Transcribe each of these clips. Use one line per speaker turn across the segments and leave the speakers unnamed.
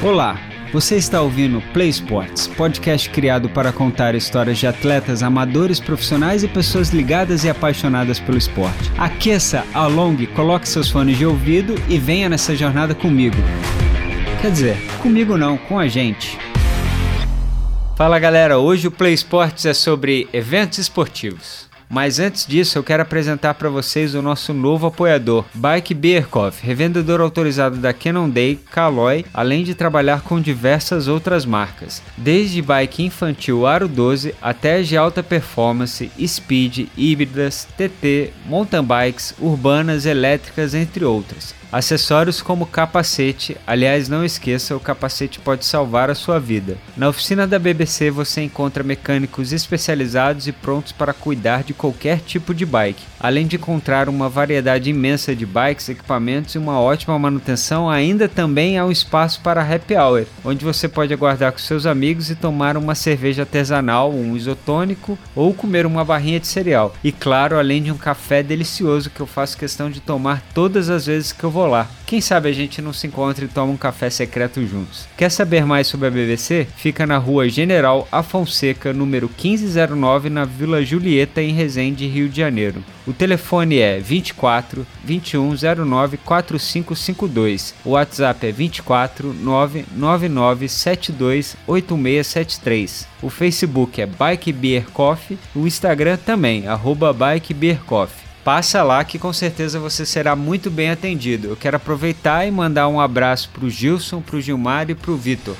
Olá, você está ouvindo Play Sports, podcast criado para contar histórias de atletas amadores, profissionais e pessoas ligadas e apaixonadas pelo esporte. Aqueça, alongue, coloque seus fones de ouvido e venha nessa jornada comigo. Quer dizer, comigo não, com a gente. Fala galera, hoje o Play Sports é sobre eventos esportivos. Mas antes disso, eu quero apresentar para vocês o nosso novo apoiador, Bike Beerkov, revendedor autorizado da Cannondale, Caloi, além de trabalhar com diversas outras marcas, desde bike infantil Aro 12 até de alta performance, speed, híbridas, TT, mountain bikes, urbanas, elétricas, entre outras. Acessórios como capacete, aliás, não esqueça, o capacete pode salvar a sua vida. Na oficina da BBC você encontra mecânicos especializados e prontos para cuidar de qualquer tipo de bike. Além de encontrar uma variedade imensa de bikes, equipamentos e uma ótima manutenção, ainda também há um espaço para happy hour, onde você pode aguardar com seus amigos e tomar uma cerveja artesanal, um isotônico ou comer uma barrinha de cereal. E claro, além de um café delicioso que eu faço questão de tomar todas as vezes que eu vou vou lá. Quem sabe a gente não se encontra e toma um café secreto juntos. Quer saber mais sobre a BBC? Fica na rua General Afonseca, número 1509, na Vila Julieta, em Resende, Rio de Janeiro. O telefone é 24 2109 4552. O WhatsApp é 24 999 72 8673. O Facebook é Bike Beer Coffee. O Instagram também, arroba Bike Beer Coffee passa lá que com certeza você será muito bem atendido. Eu quero aproveitar e mandar um abraço para o Gilson, para o Gilmar e para o Vitor.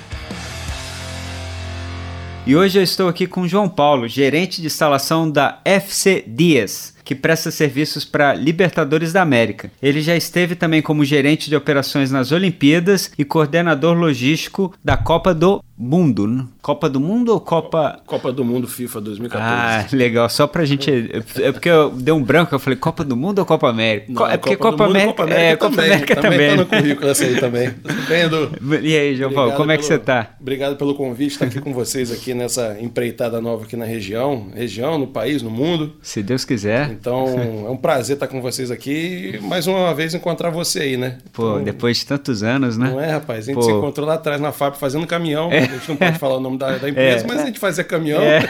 E hoje eu estou aqui com João Paulo, gerente de instalação da FC Dias que presta serviços para Libertadores da América. Ele já esteve também como gerente de operações nas Olimpíadas e coordenador logístico da Copa do Mundo. Copa do Mundo ou Copa.
Copa do Mundo FIFA 2014.
Ah, legal. Só pra gente. É porque eu dei um branco, eu falei Copa do Mundo ou Copa América?
Não, é porque Copa, Copa, América, Copa América. É, Copa também, América também. Também tá no currículo essa aí também. Bem, Edu?
E aí, João Paulo, como é que você tá?
Obrigado pelo convite, estar aqui com vocês aqui nessa empreitada nova aqui na região. Região, no país, no mundo.
Se Deus quiser.
Então, é um prazer estar com vocês aqui e mais uma vez encontrar você aí, né?
Pô,
então,
depois de tantos anos, né?
Não é, rapaz? A gente Pô. se encontrou lá atrás na fábrica fazendo caminhão. É. A gente não pode falar o nome da, da empresa, é. mas a gente fazia caminhão. É.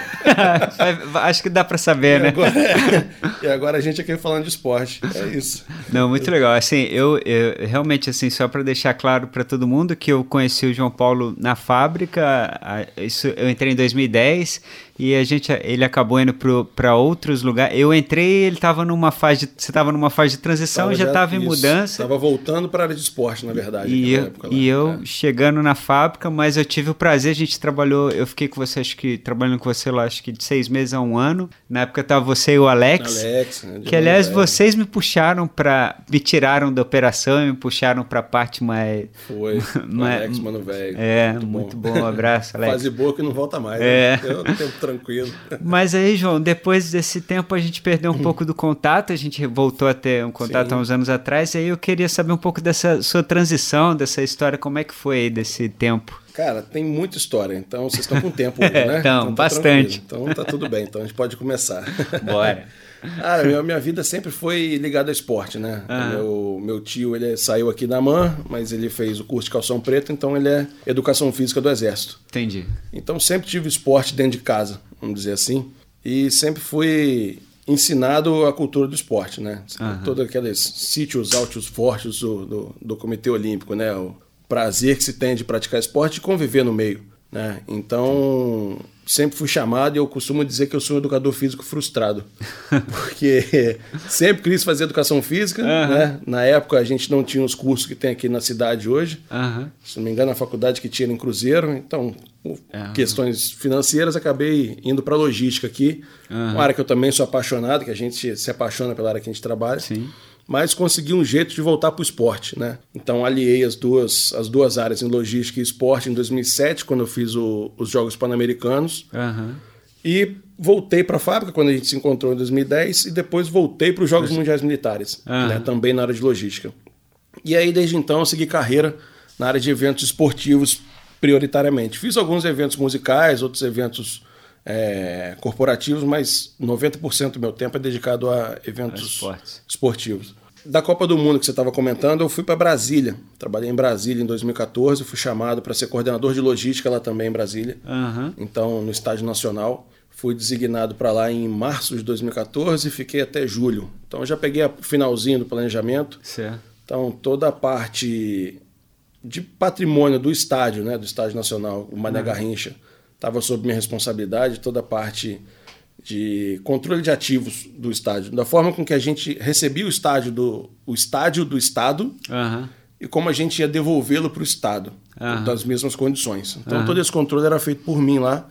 Acho que dá para saber,
e
né?
Agora, é. e agora a gente aqui falando de esporte. É isso.
Não, muito legal. Assim, eu, eu realmente, assim, só para deixar claro para todo mundo que eu conheci o João Paulo na fábrica, isso, eu entrei em 2010 e a gente ele acabou indo para outros lugares. Eu entrei, ele estava numa fase de, você estava numa fase de transição, tava já estava em mudança.
Estava voltando para a área de esporte, na verdade.
E eu, época, e eu é. chegando na fábrica, mas eu tive o prazer, a gente trabalhou, eu fiquei com você, acho que trabalhando com você lá, acho que de seis meses a um ano. Na época estava você e o Alex.
Alex, né,
que aliás vocês me puxaram para, me tiraram da operação e me puxaram para a parte mais.
Foi. mais, Alex, mano velho.
É, muito, muito bom. bom. Um abraço, Alex.
Fase boa que não volta mais. É. Né? Eu, tempo tranquilo.
Mas aí, João, depois desse tempo a gente perdeu um pouco do contato, a gente voltou a ter um contato Sim. há uns anos atrás, e aí eu queria saber um pouco dessa sua transição, dessa história, como é que foi aí desse tempo?
Cara, tem muita história, então vocês estão com tempo hoje, né?
então, então tá bastante.
Tranquilo. Então tá tudo bem, então a gente pode começar.
Bora.
Cara, minha, minha vida sempre foi ligada ao esporte, né? Ah. Meu, meu tio, ele saiu aqui da MAN, mas ele fez o curso de calção preto, então ele é educação física do Exército.
Entendi.
Então sempre tive esporte dentro de casa, vamos dizer assim. E sempre fui ensinado a cultura do esporte, né? Uhum. Todos aqueles sítios altos fortes do, do, do, Comitê Olímpico, né? O prazer que se tem de praticar esporte e conviver no meio, né? Então, sempre fui chamado e eu costumo dizer que eu sou um educador físico frustrado. Porque sempre quis fazer educação física, uhum. né? Na época a gente não tinha os cursos que tem aqui na cidade hoje. Uhum. Se não me engano, a faculdade que tinha em Cruzeiro. Então, por uhum. questões financeiras, acabei indo para logística aqui. Uma área que eu também sou apaixonado, que a gente se apaixona pela área que a gente trabalha.
Sim
mas consegui um jeito de voltar para o esporte, né? Então aliei as duas, as duas áreas em logística e esporte em 2007, quando eu fiz o, os Jogos Pan-Americanos.
Uhum.
E voltei para a fábrica quando a gente se encontrou em 2010 e depois voltei para os Jogos Mundiais Militares, uhum. né? também na área de logística. E aí desde então eu segui carreira na área de eventos esportivos prioritariamente. Fiz alguns eventos musicais, outros eventos é, corporativos, mas 90% do meu tempo é dedicado a eventos esportivos. da Copa do Mundo que você estava comentando, eu fui para Brasília. Trabalhei em Brasília em 2014, fui chamado para ser coordenador de logística lá também em Brasília.
Uhum.
Então, no estádio nacional. Fui designado para lá em março de 2014 e fiquei até julho. Então, já peguei o finalzinho do planejamento.
Certo.
Então, toda a parte de patrimônio do estádio, né, do Estádio Nacional, o Mané uhum. Garrincha, estava sob minha responsabilidade, toda a parte de controle de ativos do estádio, da forma com que a gente recebia o estádio do, o estádio do Estado
uhum.
e como a gente ia devolvê-lo para o Estado,
uhum.
das mesmas condições. Então, todo esse controle era feito por mim lá.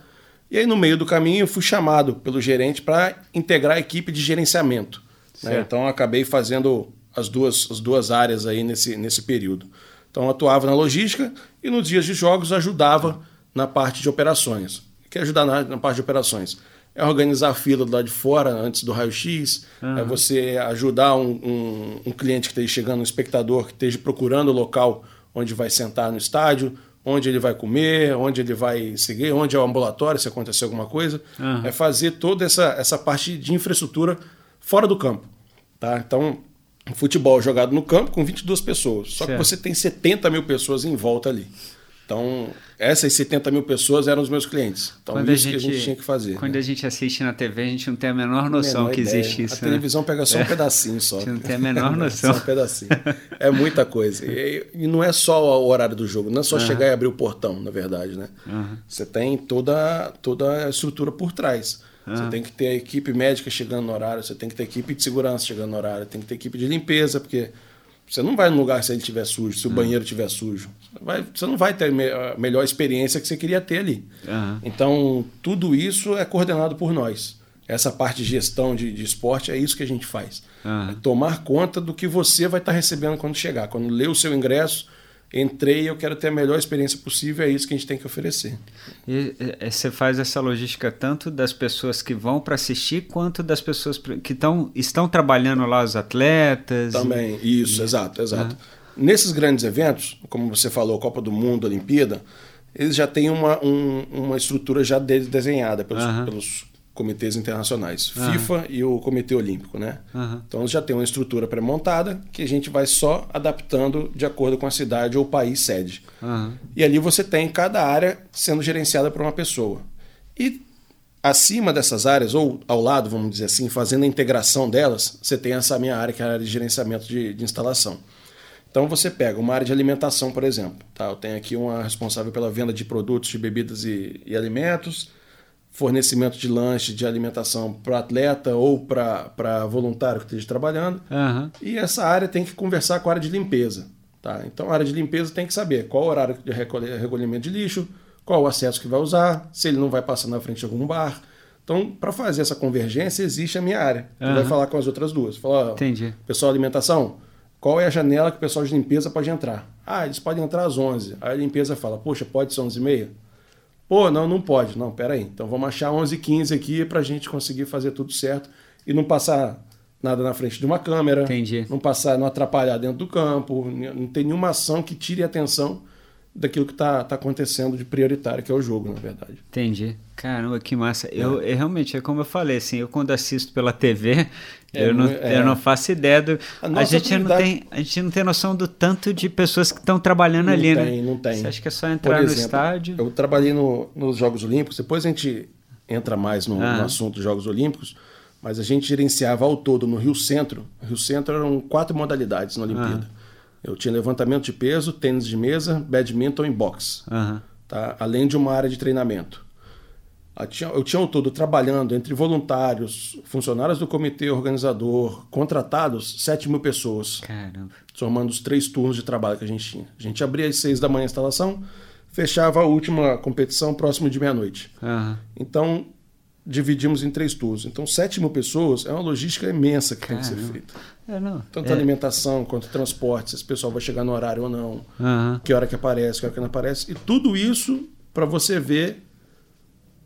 E aí, no meio do caminho, eu fui chamado pelo gerente para integrar a equipe de gerenciamento. Né? Então, acabei fazendo as duas, as duas áreas aí nesse, nesse período. Então, atuava na logística e nos dias de jogos ajudava na parte de operações. O que é ajudar na, na parte de operações? É organizar a fila do lado de fora antes do raio-x, uhum. é você ajudar um, um, um, cliente que esteja chegando, um espectador que esteja procurando o local onde vai sentar no estádio, onde ele vai comer, onde ele vai seguir, onde é o ambulatório, se acontecer alguma coisa.
Uhum.
É fazer toda essa, essa parte de infraestrutura fora do campo. Tá? Então, futebol jogado no campo com 22 pessoas. Só certo. que você tem 70 mil pessoas em volta ali. Então, essas 70 mil pessoas eram os meus clientes. Então,
quando
isso
a gente,
que a gente tinha que fazer.
Quando
né?
a gente assiste na TV, a gente não tem a menor noção menor que
ideia.
existe isso.
A
né?
televisão pega só um pedacinho só.
A gente não tem a menor noção.
só um pedacinho. É muita coisa. E, e, não é só o horário do jogo, não é só uhum. chegar e abrir o portão, na verdade. Né?
Uhum.
Você tem toda, toda a estrutura por trás. Você tem que ter a equipe médica chegando no horário, você tem que ter a equipe de segurança chegando no horário, tem que ter equipe de limpeza, porque você não vai no lugar se ele estiver sujo, se o banheiro estiver sujo. Vai, você não vai ter a melhor experiência que você queria ter ali.
Uhum.
Então, tudo isso é coordenado por nós. Essa parte de gestão de, de esporte é isso que a gente faz. É tomar conta do que você vai estar recebendo quando chegar. Quando lê o seu ingresso, entrei eu quero ter a melhor experiência possível, é isso que a gente tem que oferecer.
E, e você faz essa logística tanto das pessoas que vão para assistir, quanto das pessoas que tão, estão trabalhando lá, os atletas?
Também, e... isso, e... exato, exato. Uhum. Nesses grandes eventos, como você falou, Copa do Mundo, Olimpíada, eles já têm uma, um, uma estrutura já desenhada pelos,
uhum.
pelos comitês internacionais,
uhum.
FIFA e o Comitê Olímpico, né?
Uhum.
Então já tem uma estrutura pré-montada que a gente vai só adaptando de acordo com a cidade ou país sede.
Uhum.
E ali você tem cada área sendo gerenciada por uma pessoa. E acima dessas áreas, ou ao lado, vamos dizer assim, fazendo a integração delas, você tem essa minha área, que é a área de gerenciamento de, de instalação. Então você pega uma área de alimentação, por exemplo. Tá? Eu tenho aqui uma responsável pela venda de produtos, de bebidas e, e alimentos fornecimento de lanche, de alimentação para atleta ou para voluntário que esteja trabalhando.
Uhum.
E essa área tem que conversar com a área de limpeza. Tá? Então a área de limpeza tem que saber qual o horário de recolhimento de lixo, qual o acesso que vai usar, se ele não vai passar na frente de algum bar. Então, para fazer essa convergência, existe a minha área. Uhum. vai falar com as outras duas. Fala,
Entendi.
Pessoal de alimentação, qual é a janela que o pessoal de limpeza pode entrar? Ah, eles podem entrar às 11. Aí a limpeza fala, poxa, pode ser 11 e meia? Pô, não, não pode. Não, peraí. Então vamos achar 11 h 15 aqui para a gente conseguir fazer tudo certo e não passar nada na frente de uma câmera.
Entendi.
Não passar, não atrapalhar dentro do campo. Não tem nenhuma ação que tire a atenção daquilo que está tá acontecendo de prioritário, que é o jogo, na verdade.
Entendi. Caramba, que massa. É. Eu, eu, realmente, é como eu falei, assim, eu quando assisto pela TV, é, eu, não, é. eu não faço ideia do. A, a gente não tem A gente não tem noção do tanto de pessoas que estão trabalhando
não
ali,
tem,
né?
Não tem,
Você acha que é só entrar exemplo, no estádio?
Eu trabalhei no, nos Jogos Olímpicos, depois a gente entra mais no, ah. no assunto dos Jogos Olímpicos, mas a gente gerenciava ao todo no Rio Centro. Rio Centro eram quatro modalidades na Olimpíada. Ah. Eu tinha levantamento de peso, tênis de mesa, badminton e boxe.
Uhum.
Tá? Além de uma área de treinamento. Eu tinha ao todo trabalhando entre voluntários, funcionários do comitê organizador, contratados, 7 mil pessoas.
Caramba.
Somando os três turnos de trabalho que a gente tinha. A gente abria às 6 da manhã a instalação, fechava a última competição próximo de meia-noite.
Uhum.
Então, dividimos em três turnos. Então, 7 mil pessoas é uma logística imensa que Caramba. tem que ser feita.
É, não.
Tanto
é...
alimentação quanto transporte, se esse pessoal vai chegar no horário ou não,
uhum.
que hora que aparece, que hora que não aparece. E tudo isso para você ver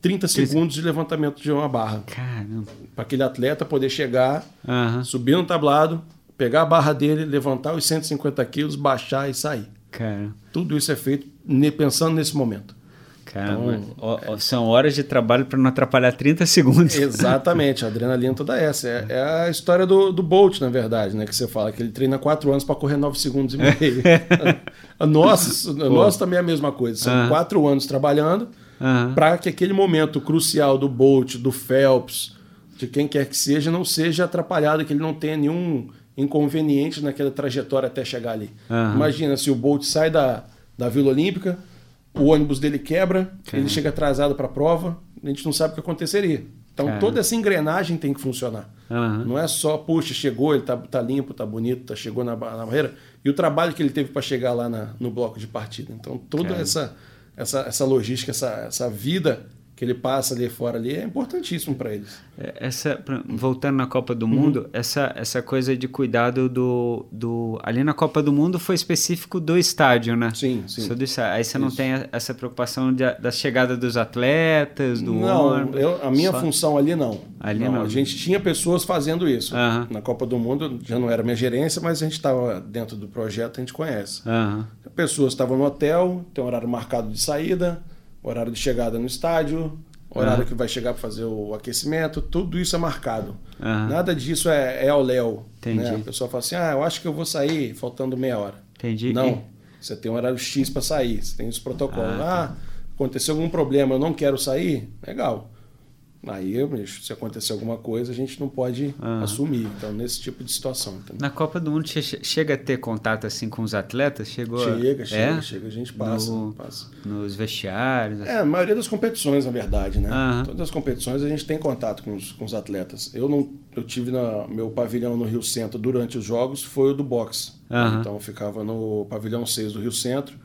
30 segundos de levantamento de uma barra.
Caramba.
Para aquele atleta poder chegar,
uhum.
subir no tablado, pegar a barra dele, levantar os 150 quilos, baixar e sair.
Cara.
Tudo isso é feito pensando nesse momento.
Caramba, então, são horas de trabalho para não atrapalhar 30 segundos.
Exatamente, a adrenalina toda essa. É, é, a história do, do Bolt, na verdade, né? Que você fala que ele treina 4 anos para correr 9 segundos e meio. nossa, nossa também é a mesma coisa. São 4 uh -huh. anos trabalhando uh -huh. para que aquele momento crucial do Bolt, do Phelps, de quem quer que seja, não seja atrapalhado, que ele não tenha nenhum inconveniente naquela trajetória até chegar ali. Uh -huh. Imagina se o Bolt sai da, da Vila Olímpica o ônibus dele quebra, ele chega atrasado para a prova, a gente não sabe o que aconteceria. Então toda essa engrenagem tem que funcionar. Uhum. Não é só, puxa, chegou, ele tá, tá limpo, tá bonito, tá, chegou na, na barreira. E o trabalho que ele teve para chegar lá na, no bloco de partida. Então toda essa, essa, essa logística, essa, essa vida que ele passa ali fora ali é importantíssimo para eles.
É, essa, voltando na Copa do Mundo, uhum. essa, essa coisa de cuidado do, do. Ali na Copa do Mundo foi específico do estádio, né?
Sim, sim.
Do, aí você Isso. não tem essa preocupação de, da chegada dos atletas, do
Não, eu, a minha Só... função ali não. Ali não, não. A gente tinha pessoas fazendo isso. Uhum. Na Copa do Mundo já não era minha gerência, mas a gente estava dentro do projeto, a gente conhece. Uhum. Pessoas estavam no hotel, tem um horário marcado de saída horário de chegada no estádio, horário uhum. que vai chegar para fazer o aquecimento, tudo isso é marcado. Uhum. Nada disso é, é ao léu. Né? A pessoa fala assim: ah, eu acho que eu vou sair faltando meia hora.
Entendi.
Não. Você tem um horário X para sair, você tem esse protocolo. Ah, tá. ah, aconteceu algum problema, eu não quero sair? Legal. Aí, se acontecer alguma coisa, a gente não pode uhum. assumir. Então, nesse tipo de situação.
Na Copa do Mundo, chega a ter contato assim com os atletas? Chegou
chega,
a...
chega, é? chega. A gente passa, no, passa.
Nos vestiários?
É, a maioria das competições, na verdade, né? Uhum. Todas as competições a gente tem contato com os, com os atletas. Eu não, eu tive na meu pavilhão no Rio Centro durante os jogos, foi o do boxe. Uhum. Então, eu ficava no pavilhão 6 do Rio Centro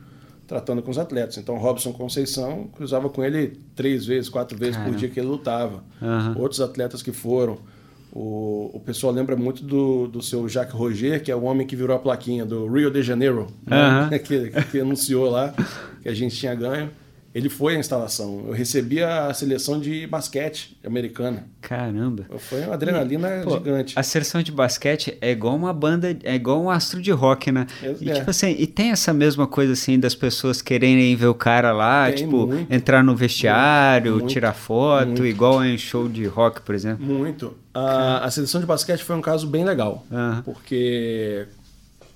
tratando com os atletas. Então, Robson Conceição cruzava com ele três vezes, quatro vezes Cara. por dia que ele lutava. Uhum. Outros atletas que foram. O, o pessoal lembra muito do, do seu Jacques Roger, que é o homem que virou a plaquinha do Rio de Janeiro, uhum. né? que, que anunciou lá que a gente tinha ganho. Ele foi à instalação. Eu recebi a seleção de basquete americana.
Caramba.
Foi uma adrenalina Pô, gigante.
A seleção de basquete é igual uma banda, é igual um astro de rock, né? É. E, tipo assim, e tem essa mesma coisa assim das pessoas quererem ver o cara lá, tem, tipo, muito, entrar no vestiário, muito, tirar foto, muito. igual em show de rock, por exemplo.
Muito. A, a seleção de basquete foi um caso bem legal. Uhum. Porque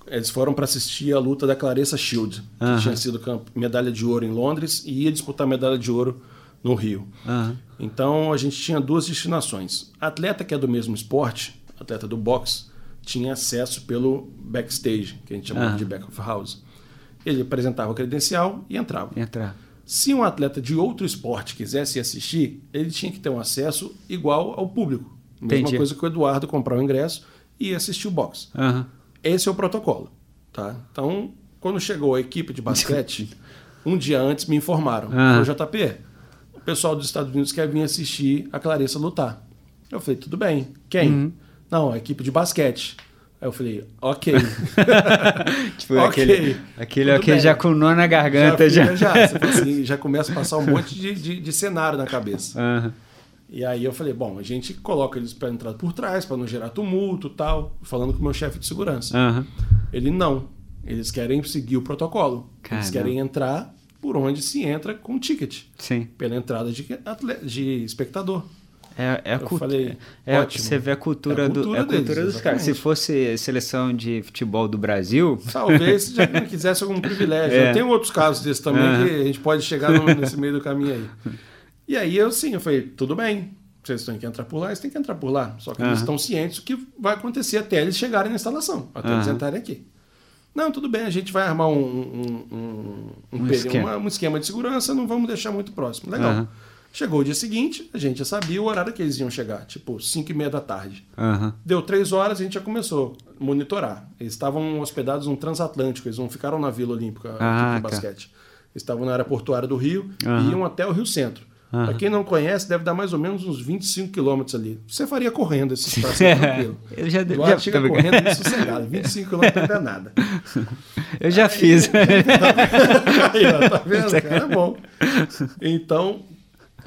eles foram para assistir a luta da Clarissa Shield, que uhum. tinha sido medalha de ouro em Londres e ia disputar medalha de ouro no Rio. Uhum. Então a gente tinha duas destinações. A atleta que é do mesmo esporte, atleta do boxe, tinha acesso pelo backstage, que a gente chama uhum. de back of house. Ele apresentava o credencial e entrava.
Entrar.
Se um atleta de outro esporte quisesse assistir, ele tinha que ter um acesso igual ao público. Mesma Entendi. coisa que o Eduardo comprar o ingresso e assistir o boxe. Uhum. Esse é o protocolo. Tá? Então, quando chegou a equipe de basquete, um dia antes me informaram. Ah. JP, o pessoal dos Estados Unidos quer vir assistir a Clarissa lutar. Eu falei, tudo bem. Quem? Uhum. Não, a equipe de basquete. Aí eu falei, ok.
tipo, okay, aquele, aquele, aquele já com nó na garganta.
Já, já. já, assim, já começa a passar um monte de, de, de cenário na cabeça. Uhum. E aí eu falei, bom, a gente coloca eles para entrar por trás, para não gerar tumulto tal, falando com o meu chefe de segurança. Uhum. Ele não. Eles querem seguir o protocolo. Caramba. Eles querem entrar por onde se entra com ticket.
Sim.
Pela entrada de, de espectador.
É, é a cultura. É, ótimo. Você vê a cultura, é a cultura, do, é a cultura deles, dos caras. Se fosse seleção de futebol do Brasil.
Talvez já quisesse algum privilégio. É. Tem outros casos desses também uhum. que a gente pode chegar nesse meio do caminho aí. E aí eu sim, eu falei, tudo bem, vocês têm que entrar por lá, eles têm que entrar por lá. Só que uhum. eles estão cientes do que vai acontecer até eles chegarem na instalação, até uhum. eles entrarem aqui. Não, tudo bem, a gente vai armar um, um, um, um, esquema. um esquema. de segurança, não vamos deixar muito próximo. Legal. Uhum. Chegou o dia seguinte, a gente já sabia o horário que eles iam chegar, tipo 5 e meia da tarde. Uhum. Deu três horas, a gente já começou a monitorar. Eles estavam hospedados no Transatlântico, eles não ficaram na Vila Olímpica ah, de basquete. Eles estavam na área portuária do Rio uhum. e iam até o Rio Centro. Uhum. Para quem não conhece, deve dar mais ou menos uns 25 quilômetros ali. Você faria correndo esse espaço tranquilo. Eu já, já já chega correndo e sossegado. 25 quilômetros não é nada.
Eu já Aí, fiz.
Aí, ó, tá vendo? Cara, é bom. Então,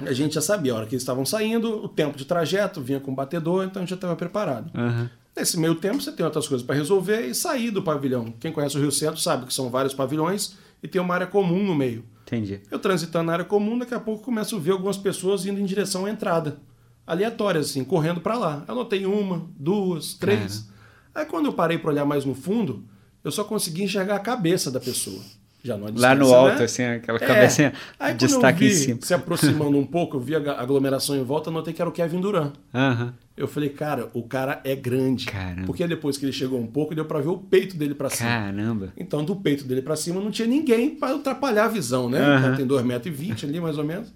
a gente já sabia a hora que eles estavam saindo, o tempo de trajeto, vinha com o batedor, então a gente já estava preparado. Uhum. Nesse meio tempo, você tem outras coisas para resolver e sair do pavilhão. Quem conhece o Rio Centro sabe que são vários pavilhões e tem uma área comum no meio.
Entendi.
Eu transitando na área comum, daqui a pouco começo a ver algumas pessoas indo em direção à entrada. Aleatórias, assim, correndo para lá. Anotei uma, duas, três. Cara. Aí quando eu parei para olhar mais no fundo, eu só consegui enxergar a cabeça da pessoa. Já
não Lá no alto, né? assim, aquela é. cabecinha
Aí, destaque vi, em cima. Se aproximando um pouco, eu vi a aglomeração em volta, notei que era o Kevin Durant.
Uhum.
Eu falei, cara, o cara é grande.
Caramba.
Porque depois que ele chegou um pouco, deu para ver o peito dele para cima.
Caramba.
Então, do peito dele para cima, não tinha ninguém para atrapalhar a visão, né?
Uhum.
Então, tem 2,20m ali, mais ou menos.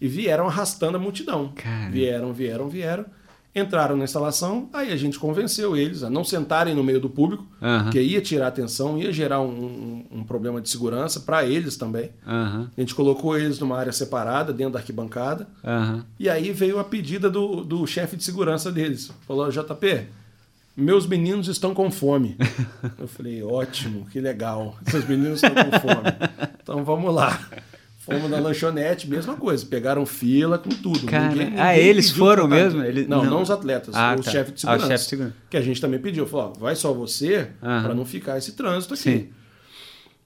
E vieram arrastando a multidão.
Caramba.
Vieram, vieram, vieram entraram na instalação, aí a gente convenceu eles a não sentarem no meio do público,
uhum.
que ia tirar atenção, ia gerar um, um, um problema de segurança para eles também.
Uhum.
A gente colocou eles numa área separada, dentro da arquibancada,
uhum.
e aí veio a pedida do, do chefe de segurança deles. Falou, JP, meus meninos estão com fome. Eu falei, ótimo, que legal, seus meninos estão com fome. Então vamos lá. Fomos na lanchonete, mesma coisa. Pegaram fila com tudo.
Cara, ninguém, ninguém ah, eles foram mesmo? Eles,
não, não, não, os atletas.
Ah,
o
tá.
chefe de segurança.
Ah, o chefe de segurança.
Que a gente também pediu. Falou, ó, vai só você, para não ficar esse trânsito aqui.
Sim.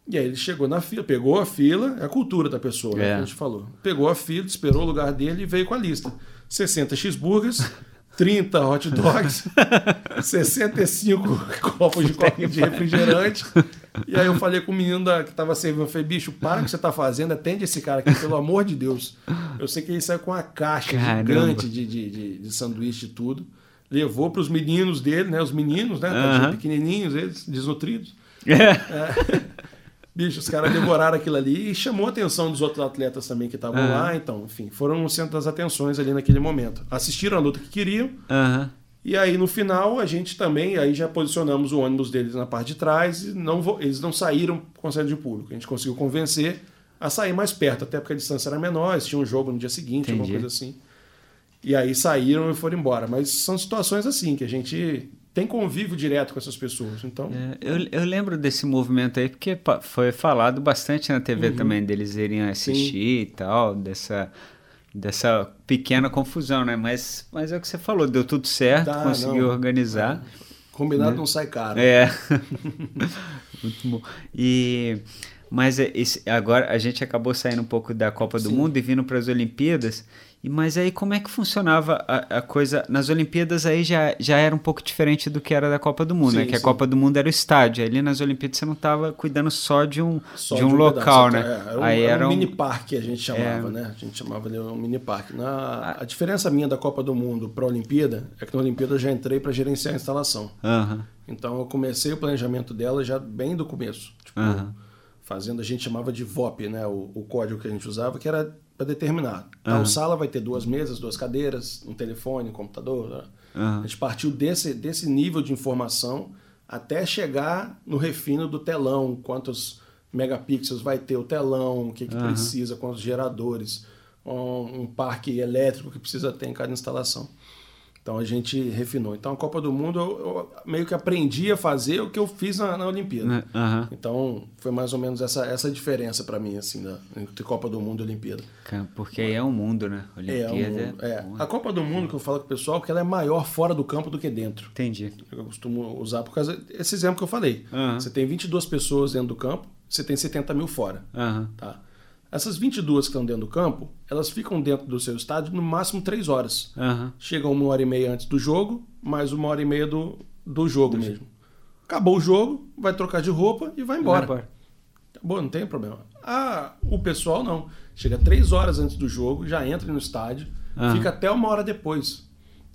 E aí ele chegou na fila, pegou a fila, é a cultura da pessoa, é. né, que a gente falou. Pegou a fila, esperou o lugar dele e veio com a lista. 60 cheeseburgers, 30 hot dogs, 65 copos de copo de refrigerante. E aí eu falei com o menino da, que estava servindo, eu falei, bicho, para o que você está fazendo, atende esse cara aqui, pelo amor de Deus. Eu sei que ele saiu com uma caixa
Caramba.
gigante de, de, de, de sanduíche e tudo. Levou para os meninos dele, né? Os meninos, né?
Uhum.
Pequenininhos, eles, desnutridos.
É.
É. Bicho, os caras devoraram aquilo ali e chamou a atenção dos outros atletas também que estavam
uhum.
lá. Então, enfim, foram no centro das atenções ali naquele momento. Assistiram a luta que queriam.
Uhum.
E aí, no final, a gente também, aí já posicionamos o ônibus deles na parte de trás e não, eles não saíram com saída de público. A gente conseguiu convencer a sair mais perto, até porque a distância era menor, eles tinham um jogo no dia seguinte,
Entendi.
alguma coisa assim. E aí saíram e foram embora. Mas são situações assim, que a gente tem convívio direto com essas pessoas. Então...
É, eu, eu lembro desse movimento aí, porque foi falado bastante na TV
Uhum.
também, deles irem assistir
Sim.
e tal, dessa, dessa pequena confusão, né? Mas, mas é o que você falou, deu tudo certo, conseguiu
não.
organizar.
Combinado
Né?
não sai caro.
É. Muito bom. E, mas é, esse- agora a gente acabou saindo um pouco da Copa do
Sim.
Mundo e vindo para as Olimpíadas. Mas aí como é que funcionava a, a coisa? Nas Olimpíadas aí já, já era um pouco diferente do que era da Copa do Mundo, né?
Sim,
Que a
sim.
Copa do Mundo era o estádio. Ali nas Olimpíadas você não estava cuidando só de um,
Só
de um local, né?
pedaço, é, era um,
aí
era um
um-
mini parque a gente chamava,
É.
né? A gente chamava de um mini parque. Na, a diferença minha da Copa do Mundo para a Olimpíada é que na Olimpíada eu já entrei para gerenciar a instalação.
Aham.
Então eu comecei o planejamento dela já bem do começo. Tipo,
Aham.
Fazendo, a gente chamava de VOP, né? O, o código que a gente usava, que era para determinar. Tal sala vai ter duas mesas, duas cadeiras, um telefone, um computador.
Aham.
A gente partiu desse, desse nível de informação até chegar no refino do telão, quantos megapixels vai ter o telão, o que, que
Aham.
precisa, quantos geradores, um, um parque elétrico que precisa ter em cada instalação. Então a gente refinou. Então a Copa do Mundo eu, eu meio que aprendi a fazer o que eu fiz na, na Olimpíada.
Né?
Então foi mais ou menos essa, essa diferença para mim assim da, entre Copa do Mundo e Olimpíada.
Porque aí é um mundo, né?
É,
Olimpíada.
um- é. a Copa do Mundo que eu falo com o pessoal que ela é maior fora do campo do que dentro.
Entendi.
Eu costumo usar por causa desse exemplo que eu falei. Você tem 22 pessoas dentro do campo, você tem 70 mil fora.
Aham.
Tá? Essas 22 que estão dentro do campo, elas ficam dentro do seu estádio no máximo 3 horas.
Aham.
Chegam uma hora e meia antes do jogo, mais uma hora e meia do, do jogo mesmo. Acabou o jogo, vai trocar de roupa e vai embora.
Vai embora.
Acabou, não tem problema. Ah, o pessoal não. Chega três horas antes do jogo, já entra no estádio,
Aham.
fica até uma hora depois.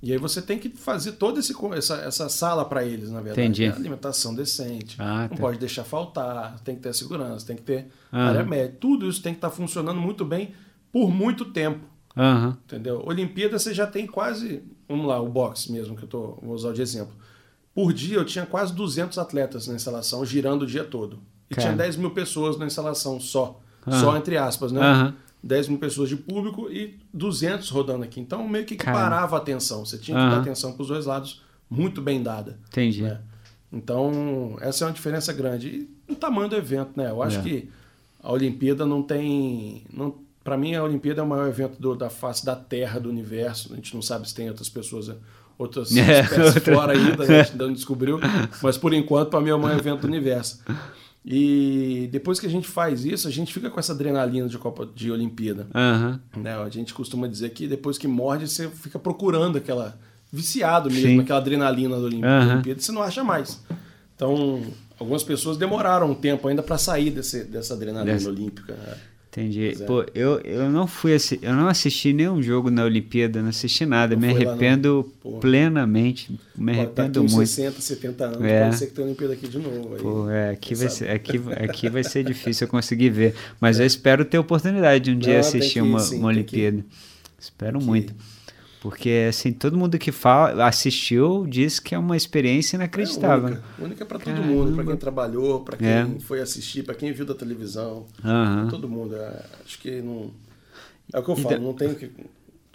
E aí você tem que fazer toda esse, essa, essa sala para eles, na verdade.
Entendi.
É Alimentação decente.
Ah,
não
tá.
pode deixar faltar, tem que ter segurança, tem que ter área média. Tudo isso tem que estar funcionando muito bem por muito tempo.
Aham.
Entendeu? Olimpíada você já tem quase, vamos lá, o boxe mesmo que eu tô, vou usar de exemplo. Por dia eu tinha quase 200 atletas na instalação girando o dia todo. E
Cara.
tinha 10 mil pessoas na instalação só.
Aham.
Só entre aspas, né?
Aham.
10 mil pessoas de público e 200 rodando aqui. Então meio que parava a atenção. Você tinha que
Aham.
dar atenção para os dois lados muito bem dada.
Entendi.
né? Então, essa é uma diferença grande. E o tamanho do evento, né? Eu acho
É.
que a Olimpíada não tem. Não, para mim, a Olimpíada é o maior evento do- da face da Terra, do universo. A gente não sabe se tem outras pessoas, outras
É,
espécies
outra-
fora ainda, né? a gente ainda não descobriu. Mas por enquanto, para mim, é o maior evento do universo. E depois que a gente faz isso, a gente fica com essa adrenalina de Copa de Olimpíada.
Uhum.
Né? A gente costuma dizer que depois que morde, você fica procurando aquela. viciado mesmo, Sim. aquela adrenalina da Olimpíada, uhum. você não acha mais. Então, algumas pessoas demoraram um tempo ainda para sair desse, dessa adrenalina Dessa... olímpica.
Entendi. É. Pô, eu, eu não fui eu não assisti nenhum jogo na Olimpíada, não assisti nada. Não me arrependo plenamente. Me Pô, arrependo muito.
60, 70 anos, é. pode ser que tenha Olimpíada aqui de novo. Aí,
Pô, é, aqui, vai ser, aqui, aqui vai ser difícil eu conseguir ver. Mas é. eu espero ter oportunidade de um não, dia assistir uma, sim, uma Olimpíada. Espero muito. Porque, assim, todo mundo que fala, assistiu diz que é uma experiência inacreditável. É
única, única para todo mundo, para quem trabalhou, para quem é. foi assistir, para quem viu da televisão.
Uhum.
Todo mundo. É, acho que não. É o que eu falo, não tem que,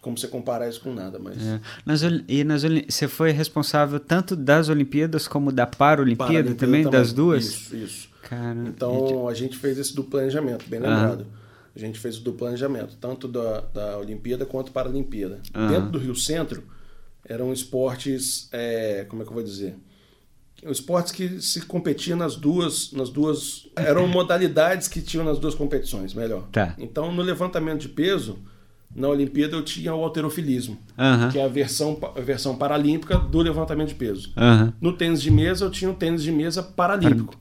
como você comparar isso com nada, mas.
É. Nas, e nas você foi responsável tanto das Olimpíadas como da Paralimpíada também, também, das duas?
Isso, isso. Cara, então a gente fez esse do planejamento, bem lembrado. Uhum a gente fez do planejamento, tanto da, da Olimpíada quanto para a Olimpíada. Uhum. Dentro do Rio Centro, eram esportes, é, como é que eu vou dizer? Esportes que se competiam nas duas, nas duas. Eram modalidades que tinham nas duas competições, melhor.
Tá.
Então, no levantamento de peso, na Olimpíada eu tinha o alterofilismo,
uhum.
que é a versão, a versão paralímpica do levantamento de peso.
Uhum.
No tênis de mesa, eu tinha o tênis de mesa paralímpico.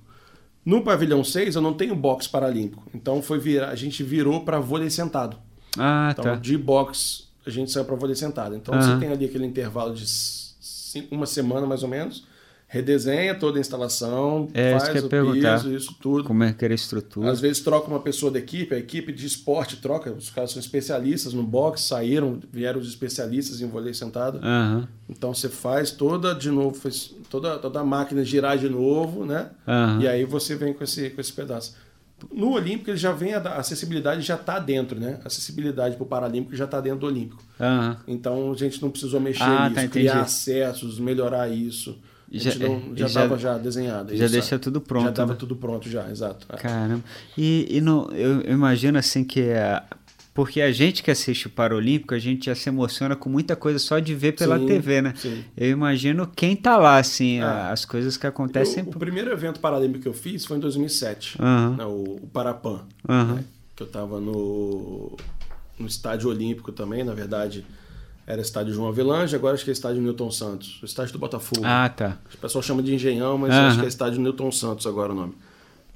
No pavilhão 6 eu não tenho box paralímpico. Então foi virar, a gente virou para vôlei sentado.
Ah,
então,
tá.
de box a gente saiu para vôlei sentado. Então você tem ali aquele intervalo de cinco, uma semana mais ou menos redesenha toda a instalação,
é,
faz
o
piso, isso tudo.
Como é que era a estrutura.
Às vezes troca uma pessoa da equipe, a equipe de esporte troca, os caras são especialistas no boxe, saíram, vieram os especialistas em vôlei sentado.
Uhum.
Então você faz toda de novo, faz toda, toda a máquina girar de novo, né?
Uhum.
E aí você vem com esse, com esse pedaço. No Olímpico ele já vem a, a acessibilidade já está dentro, né? A acessibilidade para o Paralímpico já está dentro do Olímpico.
Uhum.
Então a gente não precisou mexer
ah,
nisso,
tá,
criar acessos, melhorar isso já estava já, já desenhado.
Já deixa tudo pronto. Já
estava
né?
tudo pronto já, exato. É.
Caramba. E, e no, eu, eu, imagino assim que é, porque a gente que assiste o Paralímpico, a gente já se emociona com muita coisa só de ver pela sim, TV, né?
Sim.
Eu imagino quem tá lá, assim, é. as coisas que acontecem.
Eu, o primeiro evento paralímpico que eu fiz foi em 2007,
uhum.
né, o, o Parapan,
uhum.
né, que eu estava no, no estádio olímpico também, na verdade era estádio João Avelange, agora acho que é estádio Newton Santos. O estádio do Botafogo.
Ah, tá.
O pessoal chama de Engenhão, mas acho que é estádio Newton Santos agora o nome.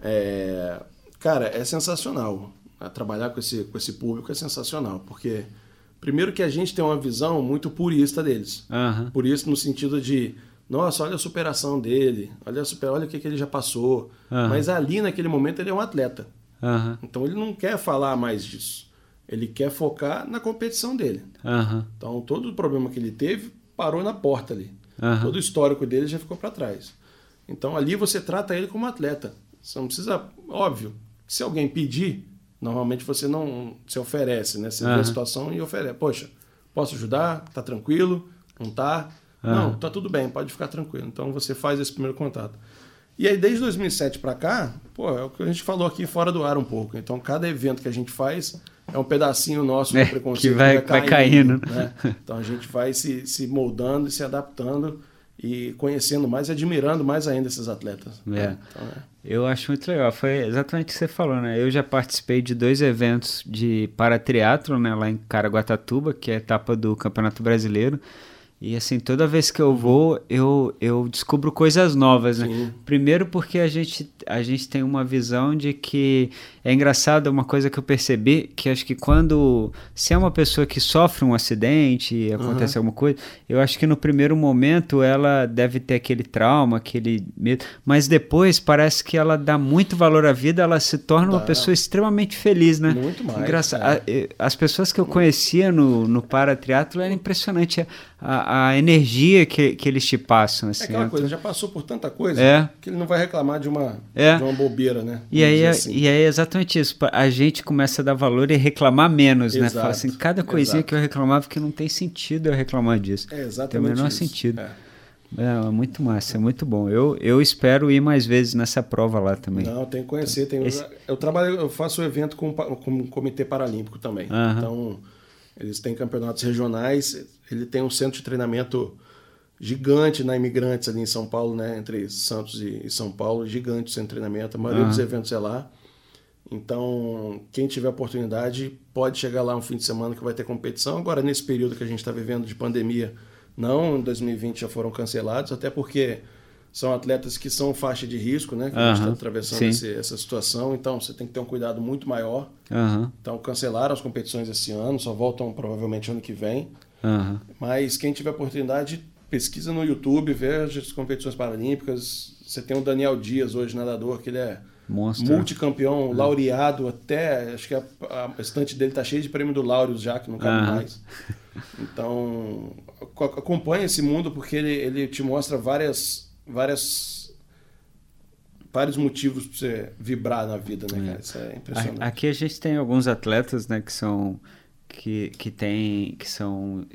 É... Cara, é sensacional. Trabalhar com esse, com esse público é sensacional, porque primeiro que a gente tem uma visão muito purista deles.
Uhum.
Purista no sentido de, nossa, olha a superação dele, olha, a super, olha o que, que ele já passou.
Uhum.
Mas ali, naquele momento, ele é um atleta.
Uhum.
Então ele não quer falar mais disso. Ele quer focar na competição dele.
Uhum.
Então, todo o problema que ele teve parou na porta ali.
Uhum.
Todo o histórico dele já ficou para trás. Então, ali você trata ele como atleta. Você não precisa. Óbvio, se alguém pedir, normalmente você não se oferece, né? Você uhum. vê a situação e oferece. Poxa, posso ajudar? Tá tranquilo? Não tá? Não, tá tudo bem, pode ficar tranquilo. Então, você faz esse primeiro contato. E aí, desde 2007 para cá, pô, é o que a gente falou aqui fora do ar um pouco. Então, cada evento que a gente faz é um pedacinho nosso
é,
do preconceito
que vai, vai caindo.
Né? Então a gente vai se, se moldando e se adaptando e conhecendo mais e admirando mais ainda esses atletas.
É. Né? Então, é. Eu acho muito legal. Foi exatamente o que você falou, né? Eu já participei de dois eventos de paratriatlo, né? Lá em Caraguatatuba, que é a etapa do Campeonato Brasileiro. E assim, toda vez que eu vou, eu, eu descubro coisas novas, né?
Sim.
Primeiro porque a gente, a gente tem uma visão de que é engraçado uma coisa que eu percebi, que acho que quando se é uma pessoa que sofre um acidente e acontece uhum. alguma coisa, eu acho que no primeiro momento ela deve ter aquele trauma, aquele medo, mas depois parece que ela dá muito valor à vida, ela se torna uma pessoa extremamente feliz, né?
Muito mais.
Engraçado. É. As pessoas que eu conhecia no, no paratriatlo era impressionante a, a energia que, que eles te passam. Assim,
é aquela coisa, já passou por tanta coisa
é.
que ele não vai reclamar de uma,
é.
de uma bobeira, né?
E aí, é, assim. e aí é exatamente isso. A gente começa a dar valor e reclamar menos,
Exato.
né? Fala assim, cada coisinha
Exato.
que eu reclamava que não tem sentido eu reclamar disso.
É exatamente
Tem o menor
isso.
sentido.
É.
É, muito massa, é muito bom. Eu, eu espero ir mais vezes nessa prova lá também.
Não, tem que conhecer. Tem, Esse... Eu trabalho, eu faço o evento com, com o Comitê Paralímpico também.
Uhum.
Então, eles têm campeonatos regionais, ele tem um centro de treinamento gigante na Imigrantes ali em São Paulo, né? Entre Santos e, São Paulo, gigante sem treinamento. A maioria uhum. dos eventos é lá. Então, quem tiver oportunidade pode chegar lá um fim de semana que vai ter competição. Agora, nesse período que a gente está vivendo de pandemia, não, em 2020 já foram cancelados, até porque são atletas que são faixa de risco, né? Que uhum, a gente está atravessando esse, essa situação, então você tem que ter um cuidado muito maior.
Uhum.
Então cancelaram as competições esse ano, só voltam provavelmente ano que vem.
Uhum.
Mas quem tiver oportunidade, pesquisa no YouTube, veja as competições paralímpicas. Você tem o Daniel Dias hoje, nadador, que ele é
Monstro.
multicampeão, laureado até. Acho que a, a estante dele tá cheia de prêmio do Laureus já, que não cabe mais. Então, acompanha esse mundo porque ele, ele te mostra várias várias vários motivos para você vibrar na vida, né, cara? Isso é impressionante.
Aqui a gente tem alguns atletas, né, que são que, que tem que são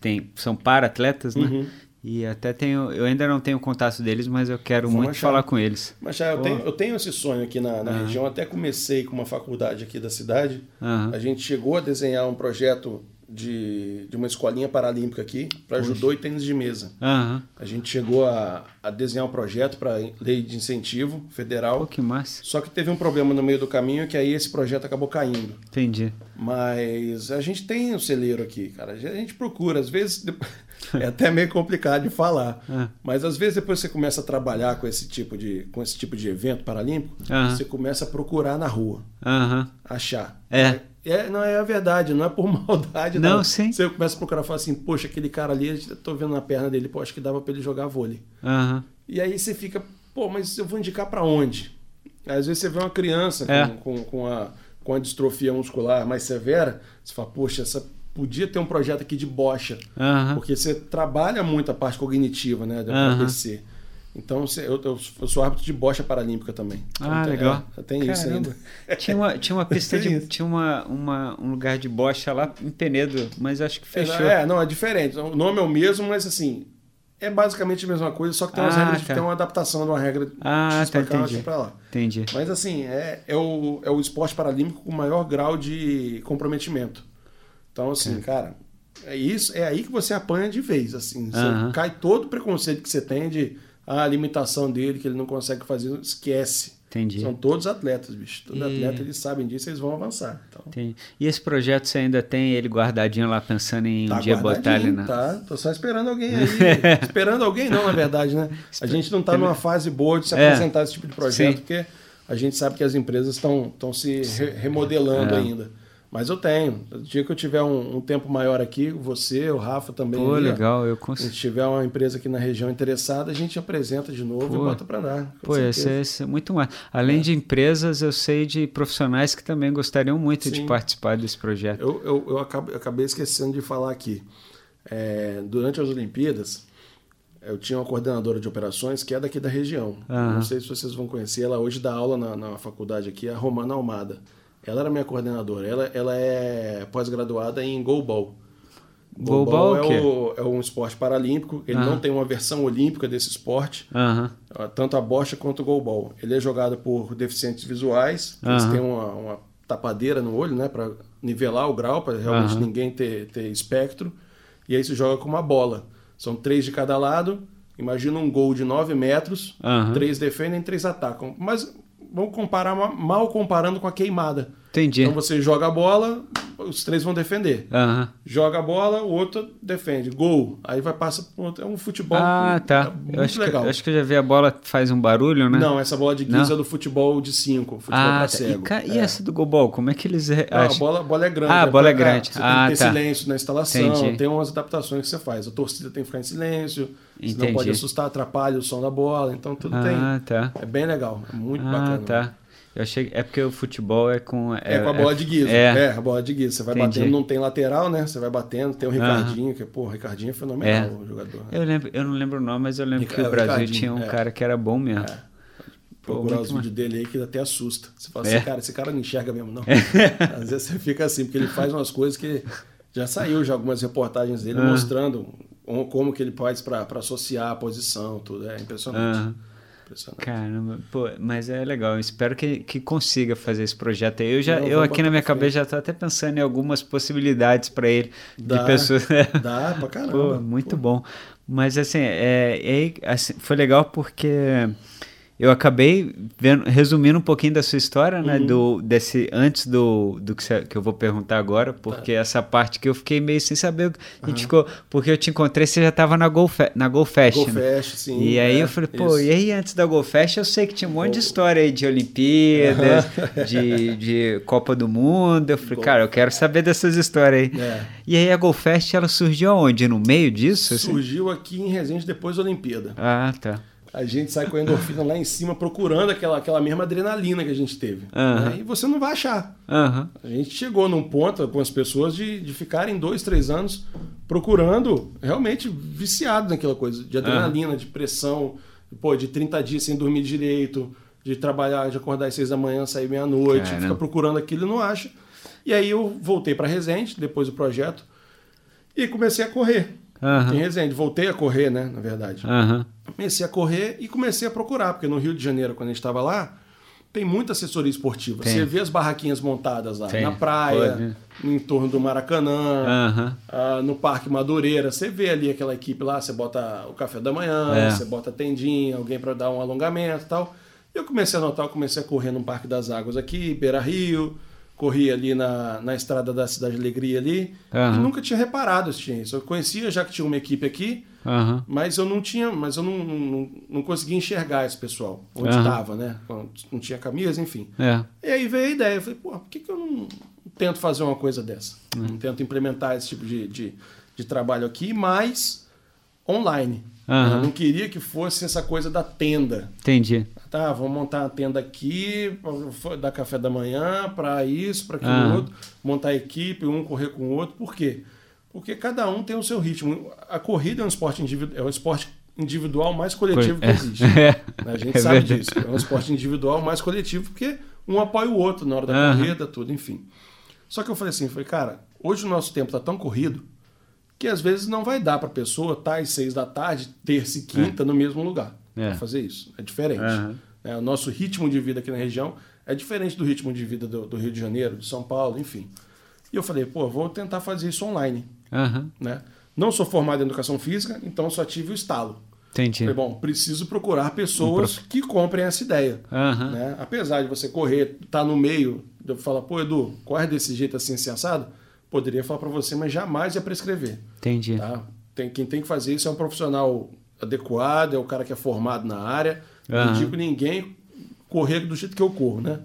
tem, são para atletas, né? Uhum. E até tenho, eu ainda não tenho contato deles, mas eu quero Vamos muito achar. falar com eles.
Mas já, eu, tenho, eu tenho esse sonho aqui na, na uhum. região, até comecei com uma faculdade aqui da cidade.
Uhum.
A gente chegou a desenhar um projeto de, de uma escolinha paralímpica aqui para judô e tênis de mesa.
Uhum.
A gente chegou a, a desenhar um projeto para lei de incentivo federal.
Pô, que massa.
Só que teve um problema no meio do caminho que aí esse projeto acabou caindo.
Entendi.
Mas a gente tem o um celeiro aqui, cara. A gente procura, às vezes é até meio complicado de falar,
uhum.
mas às vezes depois você começa a trabalhar com esse tipo de com esse tipo de evento paralímpico,
uhum.
você começa a procurar na rua, achar.
É.
É, não é a verdade, não é por maldade.
Não, não. sim.
Você começa a procurar e fala assim, poxa, aquele cara ali, eu tô vendo na perna dele, pô, acho que dava para ele jogar vôlei.
Uhum.
E aí você fica, pô, mas eu vou indicar para onde? Às vezes você vê uma criança com,
é.
com, com, a, com a distrofia muscular mais severa, você fala, poxa, essa podia ter um projeto aqui de bocha.
Uhum.
Porque você trabalha muito a parte cognitiva, né, da
uhum.
Então, eu, eu, sou árbitro de bocha paralímpica também. Então,
ah,
tem,
legal.
É, tem isso ainda.
Tinha uma, tinha uma pista de. Tinha uma, uma, um lugar de bocha lá em Penedo, mas acho que fechou.
É, não, é diferente. O nome é o mesmo, mas assim. É basicamente a mesma coisa, só que tem umas
ah,
regras,
tá.
tem uma adaptação de uma regra
ah, tá,
cá,
entendi.
pra lá.
Entendi.
Mas assim, é, é, o, é o esporte paralímpico com maior grau de comprometimento. Então, assim, cara, é isso, é aí que você apanha de vez, assim. Você
Aham.
cai todo o preconceito que você tem de a limitação dele, que ele não consegue fazer, esquece.
Entendi.
São todos atletas, bicho. Todo
E-
atleta, eles sabem disso, eles vão avançar. Então,
Entendi. E esse projeto você ainda tem ele guardadinho lá, pensando em um
tá
dia botar ele na.
Tá, tô só esperando alguém aí. esperando alguém não, na verdade, né? A gente não tá numa fase boa de se
É.
apresentar esse tipo de projeto,
Sim.
porque a gente sabe que as empresas estão se re- remodelando
É.
ainda. Mas eu tenho. No dia que eu tiver um, um tempo maior aqui, você, o Rafa também.
Pô, legal, eu
Se
consigo.
tiver uma empresa aqui na região interessada, a gente apresenta de novo
Pô.
e bota para com
Pô, ia ser muito mais. Além de empresas, eu sei de profissionais que também gostariam muito de
Sim.
participar desse projeto.
Eu, eu, eu acabei, eu acabei esquecendo de falar aqui. É, durante as Olimpíadas, eu tinha uma coordenadora de operações que é daqui da região.
Aham.
Não sei se vocês vão conhecer. Ela hoje dá aula na, na faculdade aqui, a Romana Almada. Ela era minha coordenadora. Ela, ela é pós-graduada em goalball.
Goalball
é,
o
o- é um esporte paralímpico. Ele não tem uma versão olímpica desse esporte. Ah, tanto a bocha quanto o goalball. Ele é jogado por deficientes visuais, eles têm uma, uma tapadeira no olho, né, para nivelar o grau, para realmente ninguém ter, ter espectro. E aí se joga com uma bola. São três de cada lado. Imagina um gol de 9 metros,
Aham.
três defendem, três atacam. Mas vamos comparar ma- mal comparando com a queimada.
Entendi.
Então você joga a bola, os três vão defender.
Aham.
Joga a bola, o outro defende. Gol. Aí vai passa pro outro. É um futebol
Ah, tá.
muito
Eu acho,
legal.
que, acho que eu já vi a bola faz um barulho, né?
Não, essa bola de 15
Não?
é do futebol de 5, futebol
Ah,
pra
tá.
cego.
E, ca- e
É.
essa do Gobol, como é que eles re-
a bola, a bola é grande.
Ah, a bola é grande.
Você
Ah,
tem que ter
tá.
silêncio na instalação,
Entendi.
tem umas adaptações que você faz. A torcida tem que ficar em silêncio,
Entendi.
não pode assustar, atrapalha o som da bola, então tudo
Ah,
tem.
tá.
É bem legal, é muito
Ah,
bacana.
tá. Eu achei é porque o futebol é com
É, com a bola de guiso.
É.
É. a bola de guiso. Você vai
Entendi.
batendo, não tem lateral, né? Você vai batendo, tem o Ricardinho, que, pô, o Ricardinho é fenomenal,
É.
o jogador.
Eu lembro, eu não lembro o nome, mas eu lembro que o
é,
Brasil
Ricardinho,
tinha um
é.
cara que era bom mesmo.
É.
Pô,
Procurar os vídeos dele aí que até assusta. Você fala
É.
assim, cara, esse cara não enxerga mesmo, não. Às vezes você fica assim, porque ele faz umas coisas que já saiu já algumas reportagens dele
Ah.
mostrando como que ele faz para associar a posição, tudo. É impressionante.
Aham.
Impressionante.
Caramba, pô, mas é legal. Eu espero que, que consiga fazer esse projeto aí. Eu, já, Não, eu aqui na minha cabeça já tô até pensando em algumas possibilidades para ele
dá,
de pessoas.
Dá pra caramba.
Pô, muito pô. bom. Mas assim, é, é, assim, foi legal porque eu acabei vendo, resumindo um pouquinho da sua história, né? Uhum. Do, desse, antes do, do que, você, que eu vou perguntar agora, porque tá. essa parte que eu fiquei meio sem saber. A gente uhum. ficou, porque eu te encontrei, você já estava na Go, na Go Fest. Go
né? Sim.
E aí é, eu falei, pô, isso. e aí antes da Go Fest eu sei que tinha um monte de história aí de Olimpíadas, uhum. de, de Copa do Mundo. Eu falei, Go cara, eu quero saber dessas histórias aí. É. E aí a Go Fest ela surgiu aonde? No meio disso?
Assim? Surgiu assim? aqui em Resende depois da Olimpíada.
Ah, tá
a gente sai com a endorfina lá em cima procurando aquela, aquela mesma adrenalina que a gente teve.
Uhum. Né?
E você não vai achar.
Uhum.
A gente chegou num ponto com as pessoas de, de ficarem dois, três anos procurando, realmente viciado naquela coisa, de adrenalina, uhum. de pressão, pô, de 30 dias sem dormir direito, de trabalhar, de acordar às seis da manhã, sair meia-noite, ficar procurando aquilo e não acha. E aí eu voltei para Resende, depois do projeto, e comecei a correr.
Uhum.
Em Resende. Voltei a correr, né? Na verdade.
Uhum.
Comecei a correr e comecei a procurar, porque no Rio de Janeiro, quando a gente estava lá, tem muita assessoria esportiva. Tem. Você vê as barraquinhas montadas lá, tem. na praia, Pode. em torno do Maracanã,
uhum.
uh, no Parque Madureira. Você vê ali aquela equipe lá, você bota o café da manhã, é. você bota a tendinha, alguém para dar um alongamento e tal. Eu comecei a notar, eu comecei a correr no Parque das Águas aqui, Beira Rio, corri ali na, na estrada da Cidade de Alegria ali uhum. e nunca tinha reparado se tinha isso. Eu conhecia já que tinha uma equipe aqui,
uhum.
mas eu não tinha, mas eu não, não, não conseguia enxergar esse pessoal onde estava, uhum. né? Não tinha camisa, enfim.
É.
E aí veio a ideia, eu falei, pô, por que, que eu não tento fazer uma coisa dessa? Uhum. Não tento implementar esse tipo de, de, de trabalho aqui, mas online.
Uhum.
Eu não queria que fosse essa coisa da tenda.
Entendi.
Tá, vamos montar a tenda aqui, dar café da manhã, para isso, para aquilo
uhum.
outro, montar a equipe, um correr com o outro. Por quê? Porque cada um tem o seu ritmo. A corrida é um esporte individual, é um esporte individual mais coletivo que é. existe. É. A gente é sabe verdade. disso. É um esporte individual mais coletivo porque um apoia o outro na hora da uhum. corrida, tudo, enfim. Só que eu falei assim, falei, cara, hoje o nosso tempo está tão corrido que às vezes não vai dar para a pessoa estar tá às seis da tarde, terça e quinta, é. no mesmo lugar. É. Para fazer isso. É diferente.
Uhum.
É, o nosso ritmo de vida aqui na região é diferente do ritmo de vida do, do, Rio de Janeiro, de São Paulo, enfim. E eu falei, pô, vou tentar fazer isso online.
Uhum.
Né? Não sou formado em educação física, então só tive o estalo.
Entendi.
Falei, bom, preciso procurar pessoas que comprem essa ideia.
Uhum.
Né? Apesar de você correr, estar tá no meio, eu falar, pô, Edu, corre desse jeito assim, assim assado, poderia falar para você, mas jamais ia prescrever.
Entendi.
Tá? Tem, quem tem que fazer isso é um profissional adequado, é o cara que é formado na área. Uhum. Não digo ninguém correr do jeito que eu corro, né?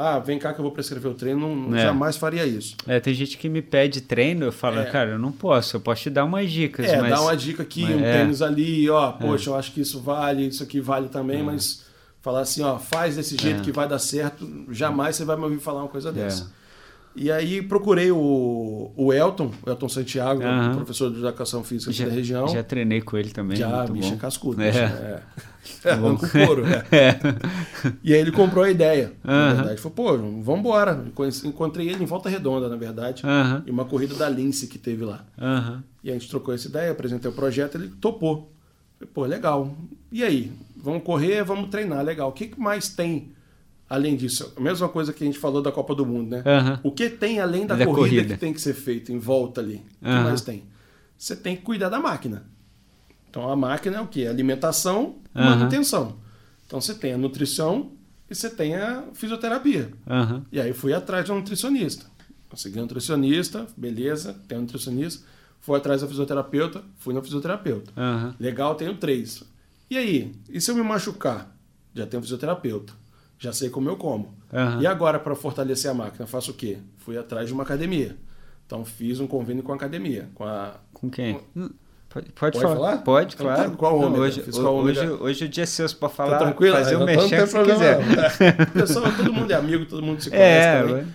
Ah, vem cá que eu vou prescrever o treino, não, é. jamais faria isso.
É, tem gente que me pede treino, eu falo, é. cara, eu não posso, eu posso te dar umas dicas.
É,
mas...
dá uma dica aqui, mas, um é. tênis ali, ó, é. poxa, eu acho que isso vale, isso aqui vale também, é. mas falar assim, ó, faz desse jeito que vai dar certo, jamais você vai me ouvir falar uma coisa dessa. E aí procurei o, o Elton, o Elton Santiago, uhum. professor de educação física já, da região.
Já treinei com ele também.
Já, bicho, é cascudo. É.
é.
É, com couro. É. é. E aí ele comprou a ideia. Uhum. Na verdade, falou, pô, vamos embora. Encontrei ele em Volta Redonda, na verdade,
uhum.
em uma corrida da Lince que teve lá.
Uhum.
E a gente trocou essa ideia, apresentei o projeto, ele topou. Falei, pô, legal. E aí? Vamos correr, vamos treinar, legal. O que mais tem além disso? A mesma coisa que a gente falou da Copa do Mundo, né?
Uhum.
O que tem além da, da corrida, corrida, que tem que ser feito em volta ali? O que mais tem? Você tem que cuidar da máquina. Então a máquina é o quê? Alimentação e manutenção. Então você tem a nutrição e você tem a fisioterapia. E aí fui atrás de um nutricionista. Consegui um nutricionista, beleza, tem um nutricionista. Fui atrás da fisioterapeuta, fui no fisioterapeuta. Legal, tenho três. E aí? E se eu me machucar? Já tenho um fisioterapeuta já sei como eu como.
Uhum.
E agora, para fortalecer a máquina, faço o quê? Fui atrás de uma academia. Então, fiz um convênio com a academia. Com, a...
com quem?
Com...
Pode, pode, falar? falar?
Pode, então, claro.
qual
ômega?
Não, hoje, qual
hoje,
hoje, o dia é seu para falar,
tá tranquilo?
fazer o
um
mexer se quiser.
Pessoal, todo mundo é amigo, todo mundo se conhece
é,
também.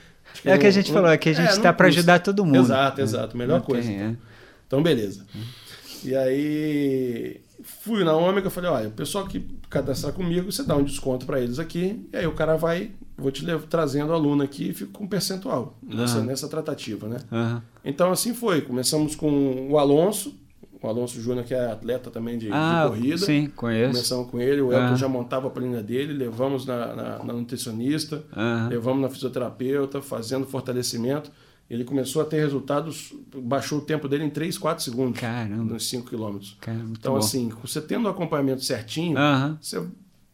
É o que a gente falou, é que a gente está é, para ajudar todo mundo.
Exato, exato. Melhor não coisa. Tem, então. É. então, beleza. E aí, fui na Ômega, falei, olha, o pessoal que cadastrar comigo, você dá um desconto para eles aqui, e aí o cara vai, vou te levar, trazendo aluno aqui e fico com um percentual nessa, uhum. nessa tratativa, né?
Uhum.
Então assim foi, começamos com o Alonso, o Alonso Júnior, que é atleta também de,
ah,
de corrida.
Sim, conheço.
Começamos com ele, o Elton já montava a planilha dele, levamos na, na, na nutricionista, levamos na fisioterapeuta, fazendo fortalecimento. Ele começou a ter resultados, baixou o tempo dele em 3, 4 segundos.
Caramba.
Nos 5 quilômetros.
Caramba,
então,
bom.
assim, você tendo o acompanhamento certinho,
Uhum.
você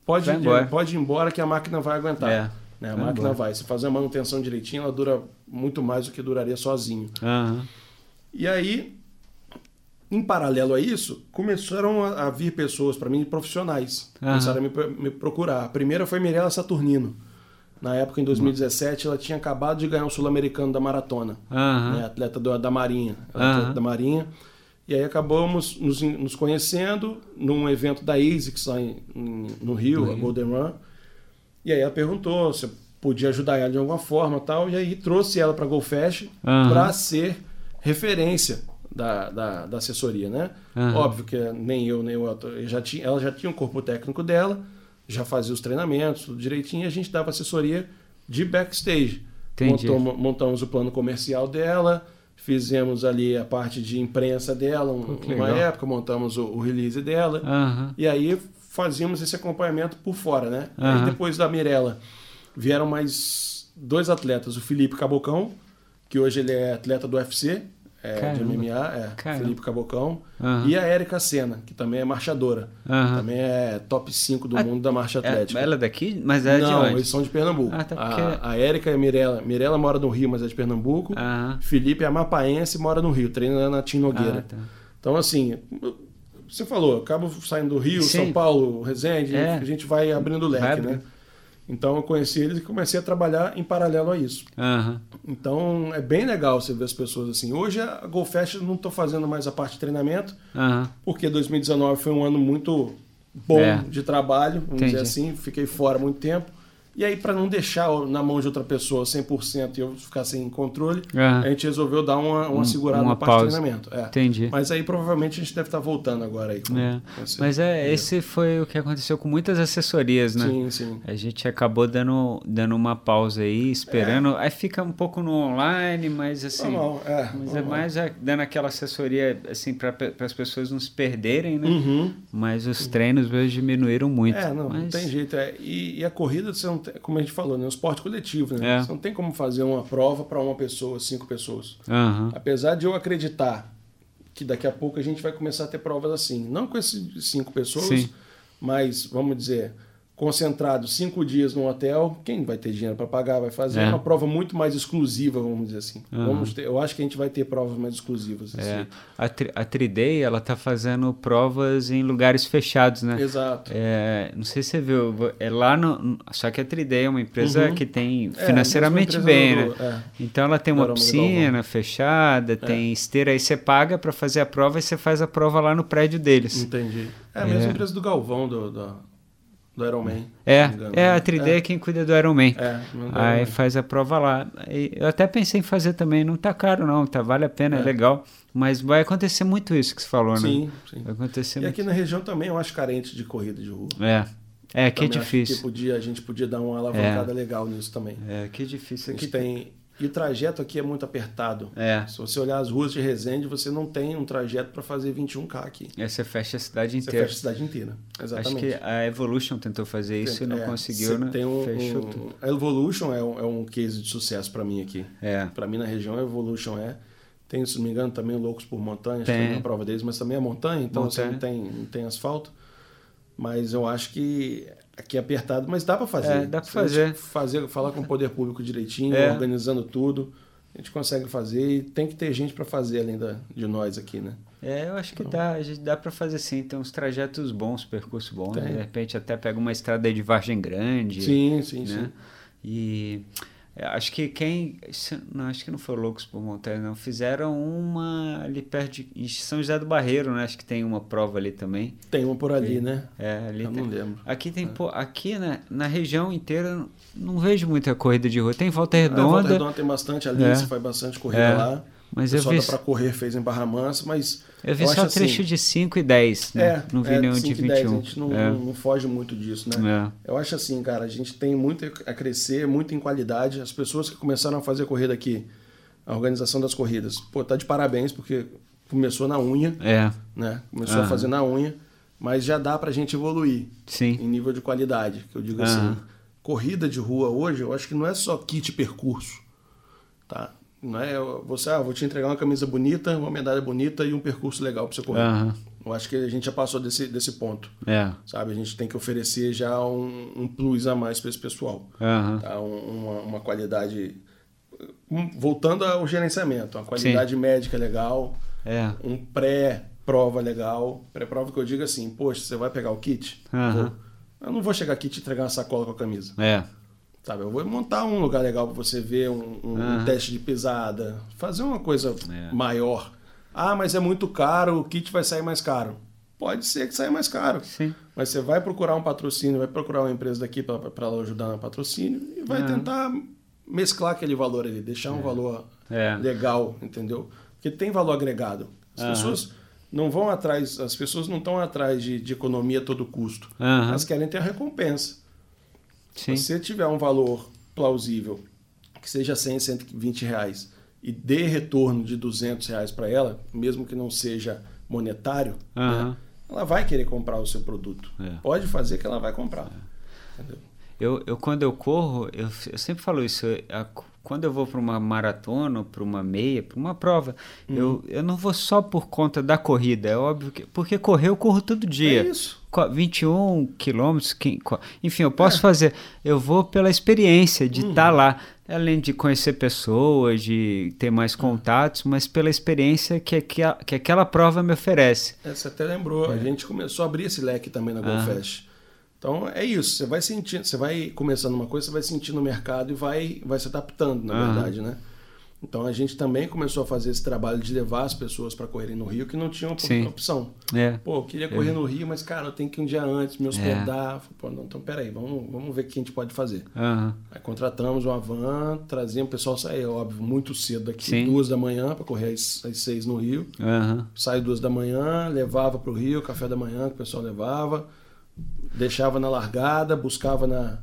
pode,
Vai embora.
pode ir embora que a máquina vai aguentar.
É.
Né? A
Vai
máquina
embora.
vai. Se fazer a manutenção direitinho, ela dura muito mais do que duraria sozinho.
Aham.
E aí, em paralelo a isso, começaram a, vir pessoas para mim, profissionais.
Aham.
Começaram a me, me procurar. A primeira foi Mirella Saturnino. Na época, em 2017, ela tinha acabado de ganhar o Sul-Americano da Maratona.
Aham.
né? Atleta do- da Marinha. Atleta da Marinha. E aí acabamos nos, nos conhecendo num evento da ASICS lá em, em- no Rio, a Golden Run. E aí ela perguntou se eu podia ajudar ela de alguma forma tal. E aí trouxe ela para a GoFest
Aham.
para ser referência da, da, da assessoria, né? Óbvio que nem eu, nem o Elton, já tinha, ela já tinha um corpo técnico dela, já fazia os treinamentos, tudo direitinho, e a gente dava assessoria de backstage. Montou- montamos o plano comercial dela, fizemos ali a parte de imprensa dela, um-
Pô,
uma época, montamos o, o release dela.
Aham.
E aí fazíamos esse acompanhamento por fora, né?
Aham.
Aí depois da Mirella vieram mais dois atletas, o Felipe Cabocão, que hoje ele é atleta do UFC, é, de. MMA, é. Felipe Cabocão,
Aham.
e a Érica Senna, que também é marchadora,
Aham.
também é top 5 do
Ah,
mundo da marcha
É,
atlética.
ela é daqui? Mas é de
Não,
onde?
eles são de Pernambuco.
Ah, tá, porque-
A, a Érica e a Mirella. Mirella mora no Rio, mas é de Pernambuco.
Aham.
Felipe é amapaense e mora no Rio, treina na Tim Nogueira.
Ah, tá.
Então, assim, você falou, acabo saindo do Rio,
Sim.
São Paulo, Resende,
É.
a gente vai abrindo o leque,
Vai
né? Então eu conheci eles e comecei a trabalhar em paralelo a isso.
Aham.
Então é bem legal você ver as pessoas assim. Hoje a GoFest eu não estou fazendo mais a parte de treinamento,
Aham.
porque 2019 foi um ano muito bom
É.
de trabalho, vamos
Entendi.
dizer assim. Fiquei fora muito tempo. E aí, para não deixar na mão de outra pessoa 100% e eu ficar sem controle, a gente resolveu dar uma, uma
Um-
segurada
uma
na parte
pausa.
treinamento. É.
Entendi.
Mas aí provavelmente a gente deve estar voltando agora aí. com-
É.
com esse-
Mas é, esse foi o que aconteceu com muitas assessorias, né?
Sim, sim.
A gente acabou dando, dando uma pausa aí, esperando. Aí fica um pouco no online, mas assim.
Normal, é.
Mas é mais a- dando aquela assessoria assim para as pessoas não se perderem, né?
Uhum.
Mas os treinos hoje diminuíram muito.
É, não, não
Mas-
tem jeito. É. E, e a corrida, você não tem, como a gente falou, né? Um esporte coletivo, né?
É.
Você não tem como fazer uma prova para uma pessoa, cinco pessoas.
Aham.
Apesar de eu acreditar que daqui a pouco a gente vai começar a ter provas assim. Não com esses cinco pessoas,
Sim.
mas, vamos dizer, concentrado cinco dias num hotel, quem vai ter dinheiro para pagar vai fazer
É.
uma prova muito mais exclusiva, vamos dizer assim.
Aham.
Vamos ter, eu acho que a gente vai ter provas mais exclusivas.
É.
assim.
A, tri, a Triday, ela tá fazendo provas em lugares fechados, né?
Exato.
É, não sei se você viu, é lá no. Só que a Triday é uma empresa
Uhum.
que tem
É,
financeiramente bem, né?
é.
Então ela tem uma piscina fechada, tem esteira, aí você paga para fazer a prova e você faz a prova lá no prédio deles.
Entendi. É a mesma empresa do Galvão, do, do, do Iron Man.
É, é
né?
a Triday é quem cuida do Ironman.
É, não dá,
Aí
né?
faz a prova lá. Eu até pensei em fazer também, não tá caro não, tá, vale a pena, é,
É.
legal. Mas vai acontecer muito isso que você falou, né?
Sim, sim.
Vai acontecer
E
muito.
aqui na região também eu acho carente de corrida de rua.
É, é que é
Também acho
difícil.
Que podia, a gente podia dar uma alavancada legal nisso também.
É, que difícil
A
aqui.
gente tem... E o trajeto aqui é muito apertado.
É,
Se você olhar as ruas de Resende, você não tem um trajeto para fazer 21K aqui.
aí você fecha a cidade
Você
inteira.
fecha a cidade inteira.
Acho
Exatamente.
que a Evolution tentou fazer isso e não
É,
conseguiu,
você
né?
Tem um,
Fechou
um-
tudo.
A Evolution é um, é um case de sucesso para mim aqui.
É.
Para mim na região, a Evolution é. Tem, se não me engano, também Loucos por Montanhas,
Tem.
tem uma prova deles, mas também é montanha, então
Montanha.
você não tem, não tem asfalto. Mas eu acho que aqui é apertado, mas dá para fazer.
É, dá pra
Se a gente
fazer.
fazer. Falar com o poder público direitinho,
É.
organizando tudo. A gente consegue fazer e tem que ter gente para fazer além da, de nós aqui, né?
É, eu acho que dá, a gente dá para fazer sim, tem uns trajetos bons, percurso bom, né? De repente até pega uma estrada aí de Vargem Grande.
Sim, sim,
né?
sim.
E acho que quem. Não, acho que não foi Loucos por Montanha, não. Fizeram uma ali perto de em São José do Barreiro, né? Acho que tem uma prova ali também.
Tem uma por ali, né?
É, ali
Eu
tem.
não lembro.
Aqui tem, pô, aqui né, na região inteira não vejo muita corrida de rua. Tem Volta
A
Redonda,
Volta Redonda tem bastante ali,
É.
você faz bastante corrida
É.
lá.
Mas
o
eu
pessoal
vi,
dá pra correr fez em Barra Mansa, mas
eu vi
eu
só
acho
trecho
assim,
de 5 e 10, né?
É,
não vi
é,
nenhum de
5 e 10,
21.
a gente não,
é.
não foge muito disso, né?
É.
Eu acho assim, cara, a gente tem muito a crescer, muito em qualidade. As pessoas que começaram a fazer corrida aqui, a organização das corridas, pô, tá de parabéns, porque começou na unha,
É.
né? Começou a fazer na unha, mas já dá pra gente evoluir
Sim.
em nível de qualidade. Que eu digo assim, corrida de rua hoje, eu acho que não é só kit percurso, tá? Não é você, ah, vou te entregar uma camisa bonita, uma medalha bonita e um percurso legal pra você correr.
Aham.
Eu acho que a gente já passou desse, desse ponto,
É.
sabe? A gente tem que oferecer já um, um plus a mais para esse pessoal,
Aham.
tá? Um- uma, uma qualidade... voltando ao gerenciamento, uma qualidade médica legal,
É.
um pré-prova legal. Pré-prova que eu digo assim, poxa, você vai pegar o kit? Vou. Eu não vou chegar aqui e te entregar uma sacola com a camisa.
É.
Sabe? Eu vou montar um lugar legal para você ver, um, um- teste de pisada, fazer uma coisa
É.
maior. Ah, mas é muito caro, o kit vai sair mais caro. Pode ser que saia mais caro.
Sim.
Mas você vai procurar um patrocínio, vai procurar uma empresa daqui para ajudar no patrocínio e vai
Aham.
tentar mesclar aquele valor ali, deixar um valor
É.
legal, entendeu? Porque tem valor agregado. As
Aham.
pessoas não vão atrás, as pessoas não estão atrás de, de economia a todo custo.
Aham.
Elas querem ter a recompensa.
Sim.
Se você tiver um valor plausível, que seja 100, 120 reais, e dê retorno de 200 reais para ela, mesmo que não seja monetário, né, ela vai querer comprar o seu produto.
É.
Pode fazer que ela vai comprar. Entendeu?
Eu, eu quando eu corro, eu, eu sempre falo isso. a- quando eu vou para uma maratona, para uma meia, para uma prova,
Uhum.
eu, eu não vou só por conta da corrida. É óbvio que. Porque correr eu corro todo dia.
É isso.
Co- 21 quilômetros, enfim, eu posso fazer. Eu vou pela experiência de
Uhum.
estar lá, além de conhecer pessoas, de ter mais contatos, mas pela experiência que, que, que aquela prova me oferece.
É, Você até lembrou, a gente começou a abrir esse leque também na GoFest. Então é isso, você vai sentindo, você vai começando uma coisa, você vai sentindo o mercado e vai, vai se adaptando, na
Aham.
verdade, né? Então a gente também começou a fazer esse trabalho de levar as pessoas para correrem no Rio que não tinham
Sim.
opção.
É.
Pô, eu queria correr no Rio, mas cara, eu tenho que ir um dia antes me hospedar. Pô, não, então peraí, vamos, vamos ver o que a gente pode fazer.
Aham.
Aí contratamos uma van, trazíamos o pessoal sair, óbvio, muito cedo daqui,
Sim.
duas da manhã, para correr às, às seis no Rio. Sai duas da manhã, levava para o Rio, café da manhã que o pessoal levava, deixava na largada, buscava na,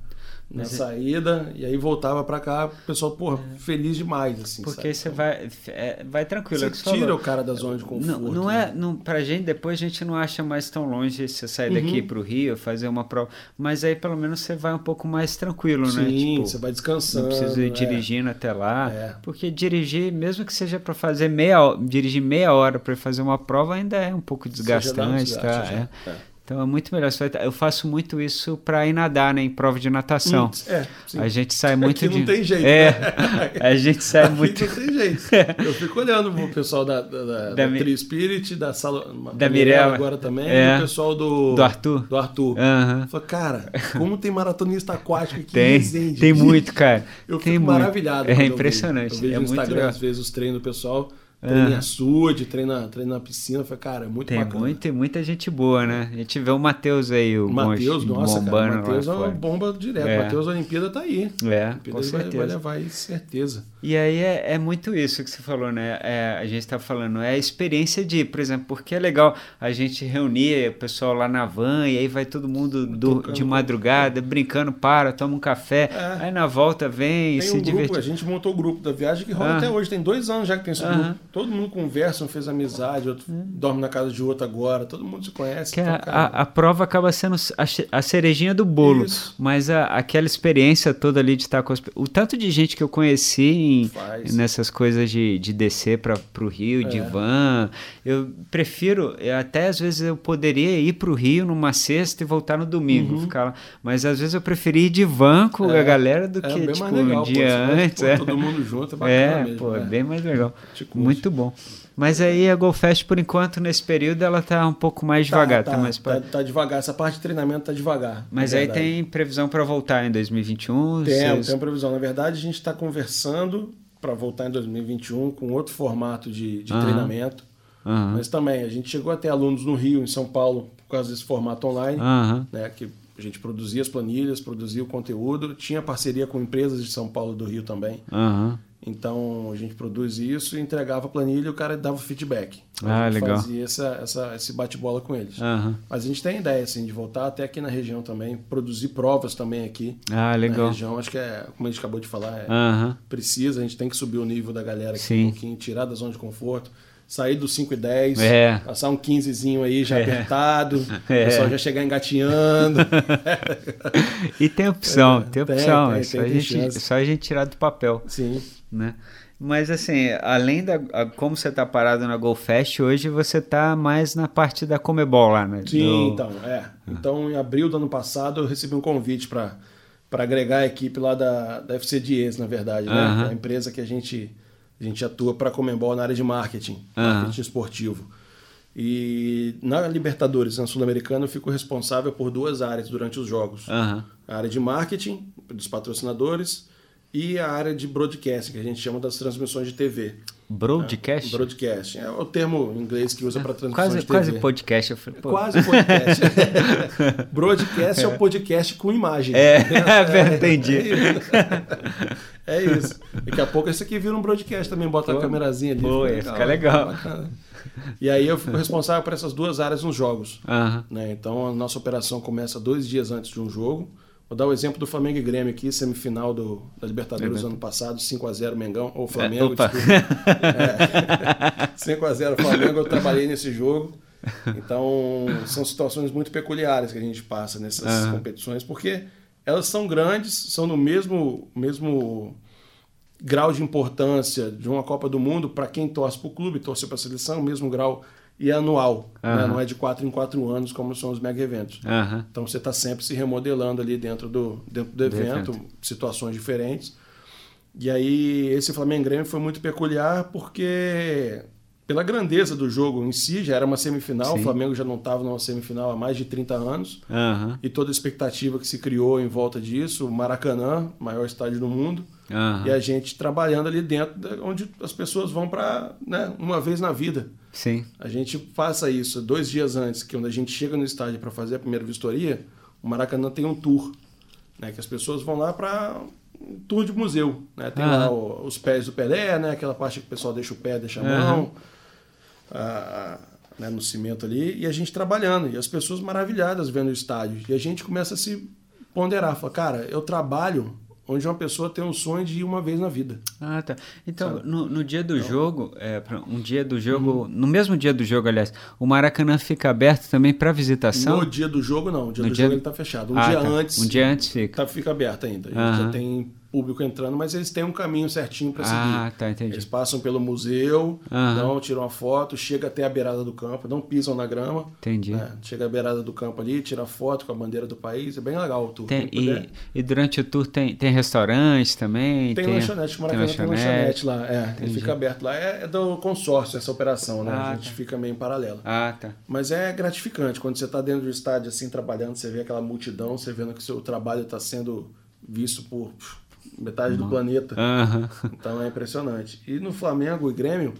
na
Mas é-
saída e aí voltava para cá, o pessoal, porra, feliz demais, assim.
Porque você vai, é, vai tranquilo. é
Você
você falou.
tira o cara da zona de conforto.
Não, não
né?
é, não, pra gente, depois a gente não acha mais tão longe você sair daqui
Uhum.
pro Rio, fazer uma prova. Mas aí pelo menos você vai um pouco mais tranquilo, né?
Sim,
Tipo,
você vai descansando.
não precisa ir
é.
dirigindo até lá.
É.
Porque dirigir, mesmo que seja para fazer meia dirigir meia hora para fazer uma prova, ainda é um pouco
um
desgastante,
desgaste,
tá?
já.
Então é muito melhor. Tá- eu faço muito isso para ir nadar, né? Em prova de natação.
Hum, é.
A gente sai muito
Aqui
de.
não tem jeito,
É.
né?
A gente sai
Aqui
muito.
não tem jeito. Eu fico olhando pro pessoal da, da, da,
Da Mi-
Tri Spirit, da Sala.
Da Mirella.
agora também,
É.
e o pessoal do.
Do Arthur?
Do Arthur.
Aham.
Falei, cara, como tem maratonista aquático aqui em
Tem,
Resende?
tem muito, cara.
Eu
tem
fico
muito.
maravilhado.
É
quando eu
impressionante.
vejo. Eu vejo
é
no Instagram,
legal.
às vezes, os treinos do pessoal. Treina em
Aham.
açude, treina, treina na piscina. Falei, cara, é muito
Tem
bacana.
muito, tem muita gente boa, né? A gente vê o Matheus aí, o
Matheus, nossa, cara, o Matheus é uma bomba direto.
É.
O Matheus, a Olimpíada tá aí.
É,
Olimpíada
com
ele vai, vai
certeza.
levar aí, certeza.
E aí é, é muito isso que você falou, né? É, a gente está falando, é a experiência de, por exemplo, porque é legal a gente reunir o pessoal lá na van e aí vai todo mundo do- de madrugada, brincando, para, toma um café,
É.
aí na volta vem e
Tem
se
um grupo, a gente montou o grupo da viagem que rola
Ah.
até hoje. Tem dois anos já que tem esse
Aham.
grupo. Todo mundo conversa, um fez amizade, outro dorme na casa de outro agora. Todo mundo se conhece.
Que
então,
a, a, a prova acaba sendo a, a cerejinha do bolo,
Isso.
mas a- aquela experiência toda ali de estar com as, o tanto de gente que eu conheci em- nessas coisas de, de descer para o Rio de
É.
van, eu prefiro, até às vezes eu poderia ir para o Rio numa sexta e voltar no domingo, ficar lá, mas às vezes eu preferi ir de van com a
Uhum. É.
galera do
é
que
bem
tipo
mais legal,
um
pô,
dia
vai,
antes.
pô,
é.
Todo mundo junto, é bacana
É,
mesmo.
pô, é
né?
bem mais legal.
Curte.
Muito bom. Mas aí a GoFest, por enquanto, nesse período, ela tá um pouco mais devagar. Tá,
tá,
mais pra-
tá, tá devagar. Essa parte de treinamento tá devagar.
Mas aí
verdade.
tem previsão para voltar em 2021?
Tem,
Vocês-
tem previsão. Na verdade, a gente está conversando para voltar em 2021 com outro formato de, de
Aham.
treinamento.
Aham.
Mas também, a gente chegou a ter alunos no Rio, em São Paulo, por causa desse formato online,
Aham.
né, que a gente produzia as planilhas, produzia o conteúdo, tinha parceria com empresas de São Paulo e do Rio também.
Aham.
Então a gente produz isso e entregava a planilha e o cara dava o feedback.
Ah,
a gente
legal.
Fazia essa, essa, esse bate-bola com eles.
Aham.
Mas a gente tem ideia assim, de voltar até aqui na região também, produzir provas também aqui
Ah,
na
legal.
região. Acho que é, como a gente acabou de falar, é,
Aham.
precisa, a gente tem que subir o nível da galera aqui
Sim.
um pouquinho, tirar da zona de conforto. sair do 5 e 10, é. passar um 15zinho aí já é. apertado, é. o pessoal já chegar engatinhando.
e tem opção, tem opção. Tem, tem, só, tem, a gente, só a gente tirar do papel.
Sim.
Né? Mas assim, além da como você está parado na GoFest, hoje você está mais na parte da Comebol lá, né?
Sim, do... então, é. Então, em abril do ano passado, eu recebi um convite para para agregar a equipe lá da, da FC Dias, na verdade, né? Uh -huh. É a empresa que a gente a gente atua para a Comembol na área de marketing, uh -huh. marketing esportivo. E na Libertadores, na Sul-Americana, eu fico responsável por duas áreas durante os jogos. Uh -huh. A área de marketing, dos patrocinadores, e a área de broadcast, que a gente chama das transmissões de TV.
Broadcast?
É, broadcast. É o termo em inglês que usa para transmissão
quase,
de TV.
Quase podcast. Eu falei,
quase podcast. broadcast é. é o podcast com imagem.
É, é entendi.
É isso. é isso. Daqui a pouco esse aqui vira um broadcast também, bota Pô, a câmerazinha ali.
Pô, fica ficar legal.
E aí eu fico responsável por essas duas áreas nos jogos.
Uh -huh.
né? Então a nossa operação começa dois dias antes de um jogo. Vou dar o exemplo do Flamengo e Grêmio aqui, semifinal do, da Libertadores ano passado, 5x0 Mengão, ou Flamengo, é. É, 5x0 Flamengo, eu trabalhei nesse jogo. Então, são situações muito peculiares que a gente passa nessas uhum. competições, porque elas são grandes, são no mesmo, mesmo grau de importância de uma Copa do Mundo para quem torce para o clube, torce para a seleção, mesmo grau e é anual, uhum. né? não é de quatro em quatro anos como são os mega eventos.
Uhum.
Então você está sempre se remodelando ali dentro do, dentro do evento, evento, situações diferentes. E aí esse Flamengo Grêmio foi muito peculiar porque pela grandeza do jogo em si, já era uma semifinal, Sim. o Flamengo já não estava numa semifinal há mais de 30 anos,
uhum.
e toda a expectativa que se criou em volta disso, o Maracanã, maior estádio do mundo,
uhum.
e a gente trabalhando ali dentro, onde as pessoas vão para né, uma vez na vida.
Sim.
A gente passa isso dois dias antes, que quando a gente chega no estádio para fazer a primeira vistoria, o Maracanã tem um tour, né, que as pessoas vão lá para um tour de museu, né? Tem uhum. lá o, os pés do Pelé, né, aquela parte que o pessoal deixa o pé, deixa a mão a, né, no cimento ali, e a gente trabalhando, e as pessoas maravilhadas vendo o estádio. E a gente começa a se ponderar, fala, cara, eu trabalho onde uma pessoa tem um sonho de ir uma vez na vida.
Ah, tá. Então, no, no, dia do então, jogo, é, um dia do jogo, uhum. no mesmo dia do jogo, aliás, o Maracanã fica aberto também para visitação?
No dia do jogo, não. O dia no do dia... jogo ele está fechado. Um ah, dia tá. antes.
Um dia antes fica.
Tá, fica aberto ainda. A gente já tem público entrando, mas eles têm um caminho certinho para seguir.
Ah, tá, entendi.
Eles passam pelo museu, uhum. não, tiram uma foto, chega até a beirada do campo, não pisam na grama.
Entendi.
Né? Chega à beirada do campo ali, tira foto com a bandeira do país, é bem legal o tour.
Tem, e, e, durante o tour tem, tem restaurantes também?
Tem, tem lanchonete, Maracanã tem lanchonete, tem lanchonete lá, é, ele fica aberto lá. É, é, do consórcio essa operação, né? Ah, a gente tá. fica meio em paralelo.
Ah, tá.
Mas é gratificante, quando você está dentro do estádio assim, trabalhando, você vê aquela multidão, você vendo que o seu trabalho está sendo visto por metade do planeta.
Uhum.
Então é impressionante. E no Flamengo e Grêmio,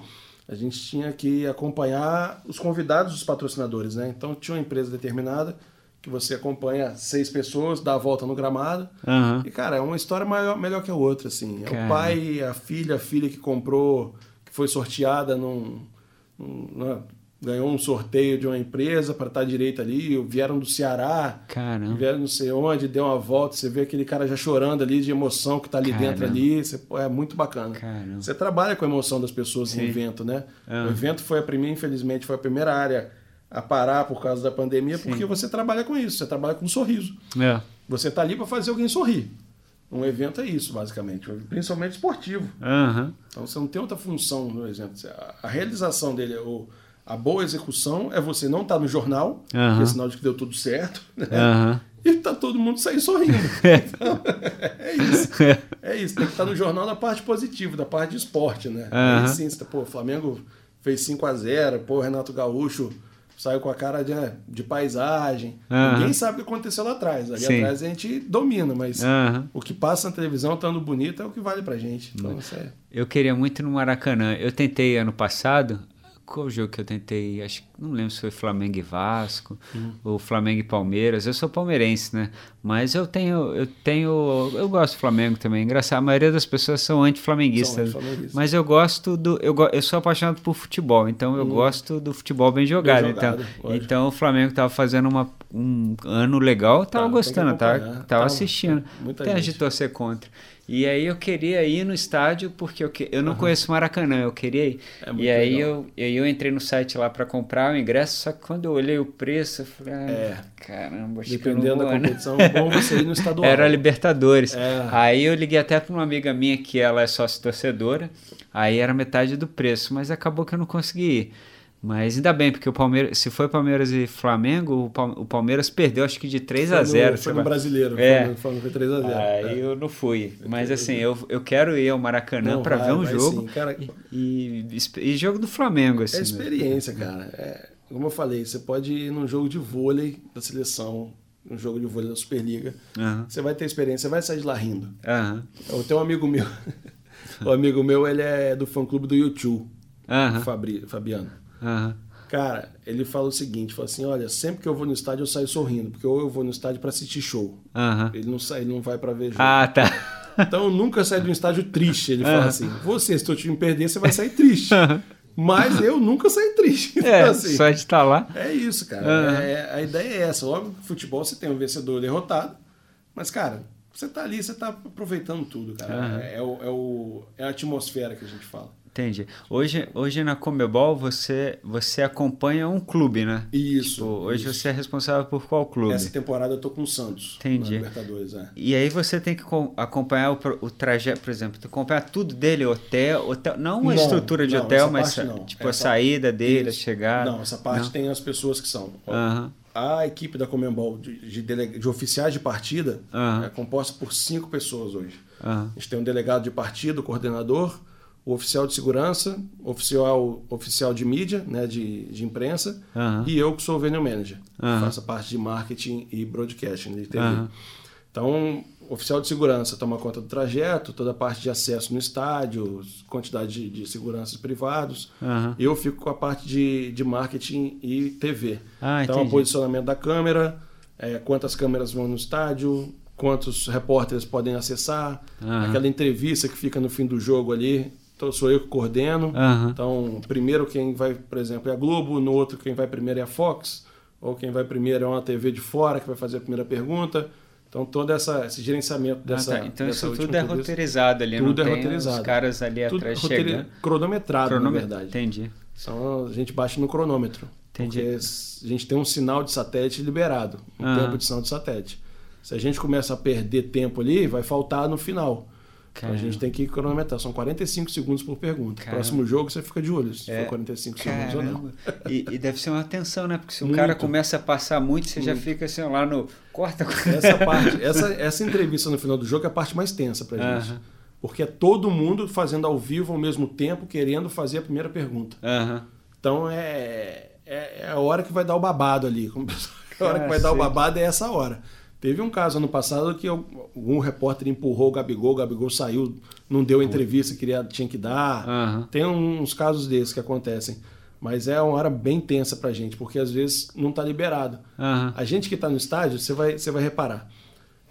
a gente tinha que acompanhar os convidados dos patrocinadores, né? Então tinha uma empresa determinada que você acompanha seis pessoas, dá a volta no gramado.
Uhum.
E, cara, é uma história maior, melhor que a outra, assim. É o pai, a filha, a filha que comprou, que foi sorteada num, num, né? Ganhou um sorteio de uma empresa para estar direito ali, vieram do Ceará,
Caramba.
vieram não sei onde, deu uma volta, você vê aquele cara já chorando ali de emoção que está ali Caramba. dentro ali, você, é muito bacana.
Caramba.
Você trabalha com a emoção das pessoas Sim. em evento, né? O evento foi a primeira, infelizmente, foi a primeira área a parar por causa da pandemia, Sim. porque você trabalha com isso, você trabalha com um sorriso.
É.
Você está ali para fazer alguém sorrir. Um evento é isso, basicamente, principalmente esportivo.
Uhum.
Então você não tem outra função no evento. A realização dele, é o a boa execução é você não estar tá no jornal, uhum. que é sinal de que deu tudo certo, né?
Uhum.
E tá todo mundo sair sorrindo. Então, é isso. É isso. Tem que estar tá no jornal da parte positiva, da parte de esporte, né?
Uhum.
Aí sim, pô, o Flamengo fez 5 a 0 pô, Renato Gaúcho saiu com a cara de, de paisagem. Ninguém sabe o que aconteceu lá atrás. Ali sim. atrás a gente domina, mas o que passa na televisão estando bonito é o que vale pra gente. Então, é...
Eu queria muito no Maracanã. Eu tentei ano passado, qual jogo que eu tentei? Acho não lembro se foi Flamengo e Vasco uhum. ou Flamengo e Palmeiras. Eu sou palmeirense, né? Mas eu tenho, eu tenho, eu gosto do Flamengo também. Engraçado, a maioria das pessoas são anti-flamenguistas. Anti mas eu gosto do, eu, eu sou apaixonado por futebol, então eu uhum. gosto do futebol bem jogado. Bem jogado então, então o Flamengo estava fazendo uma, um ano legal, tava tá, gostando, tava, tava tá, assistindo. Muita Até gente. a gente torcer contra. E aí eu queria ir no estádio porque eu, que... eu não uhum. conheço Maracanã, eu queria ir. É e aí eu, eu entrei no site lá para comprar o ingresso, só que quando eu olhei o preço, eu falei, ah, é. caramba, acho
Dependendo vou, da né? competição, é bom você ir no estadual.
Era Libertadores. É. Aí eu liguei até para uma amiga minha que ela é sócia torcedora, aí era metade do preço, mas acabou que eu não consegui ir. Mas ainda bem, porque o Palmeiras, se foi Palmeiras e Flamengo, o Palmeiras perdeu acho que de 3 a 0
Foi no, foi no brasileiro,
é.
foi, foi 3 a 0
Aí é. eu não fui. Mas assim, eu, eu quero ir ao Maracanã para ver um jogo. Cara, e, e, e, jogo do Flamengo. Assim,
é experiência, né? cara. É, como eu falei, você pode ir num jogo de vôlei da seleção, um jogo de vôlei da Superliga. Uhum. Você vai ter experiência, você vai sair de lá rindo. Uhum. Eu tenho um amigo meu. o amigo meu, ele é do fã-clube do YouTube. Uhum. Fabri, Fabiano. Uhum. Cara, ele fala o seguinte, fala assim, olha, sempre que eu vou no estádio eu saio sorrindo, porque ou eu vou no estádio para assistir show. Uhum. Ele não sai, ele não vai para ver jogo.
Ah, tá.
Então eu nunca saio de um estádio triste. Ele fala assim, você, se teu time perder, você vai sair triste. Mas eu nunca saí triste.
É, então, assim, só de estar lá.
É isso, cara. É, a ideia é essa. Óbvio que futebol você tem um vencedor derrotado, mas, cara, você tá ali, você tá aproveitando tudo, cara. É, é, o, é, o, é a atmosfera que a gente fala.
Entendi. Hoje, hoje na Comebol você, você acompanha um clube, né?
Isso. Tipo,
hoje
isso.
você é responsável por qual clube?
Essa temporada eu tô com o Santos.
Entendi.
Libertadores, é.
E aí você tem que acompanhar o, o trajeto, por exemplo, acompanhar tudo dele, hotel, hotel não uma não, estrutura de não, hotel, mas tipo essa, a saída dele, isso. a chegada.
Não, essa parte não. tem as pessoas que são. Uhum. A equipe da Comembol de, de, de, oficiais de partida uhum. é composta por cinco pessoas hoje. Uhum. A gente tem um delegado de partido, coordenador, o oficial de segurança, oficial, oficial de mídia, né, de, de imprensa, uhum. e eu que sou o venue manager, uhum. faço a parte de marketing e broadcasting de TV. Uhum. Então, oficial de segurança toma conta do trajeto, toda a parte de acesso no estádio, quantidade de, de seguranças privados. Eu fico com a parte de, de marketing e TV. Ah, então, o posicionamento da câmera, é, quantas câmeras vão no estádio, quantos repórteres podem acessar, aquela entrevista que fica no fim do jogo ali, então sou eu que coordeno. Uhum. Então, primeiro quem vai, por exemplo, é a Globo, no outro quem vai primeiro é a Fox, ou quem vai primeiro é uma TV de fora que vai fazer a primeira pergunta. Então, todo essa, esse gerenciamento dessa. Ah, tá.
Então, dessa isso tudo é roteirizado ali, tudo não é roteirizado. os caras ali tudo atrás chegando.
Cronometrado, Cronom... na verdade.
Entendi.
Então, a gente baixa no cronômetro. Entendi. Porque a gente tem um sinal de satélite liberado, um uhum. tempo de sinal de satélite. Se a gente começa a perder tempo ali, vai faltar no final. Então a gente tem que cronometrar. São 45 segundos por pergunta. Caramba. Próximo jogo você fica de olho se é. for 45 Caramba. segundos ou não.
E, e, deve ser uma tensão, né? Porque se o cara começa a passar muito, você muito. já fica assim lá no. Corta.
Essa parte, essa, essa entrevista no final do jogo é a parte mais tensa pra gente. Porque é todo mundo fazendo ao vivo ao mesmo tempo, querendo fazer a primeira pergunta. Então é, é, é, a hora que vai dar o babado ali. A hora que vai dar o babado é essa hora. Teve um caso ano passado que algum repórter empurrou o Gabigol, o Gabigol saiu, não deu a entrevista que queria, tinha que dar. Uhum. Tem uns casos desses que acontecem. Mas é uma hora bem tensa pra gente, porque às vezes não está liberado. Uhum. A gente que está no estádio, você vai, você vai reparar.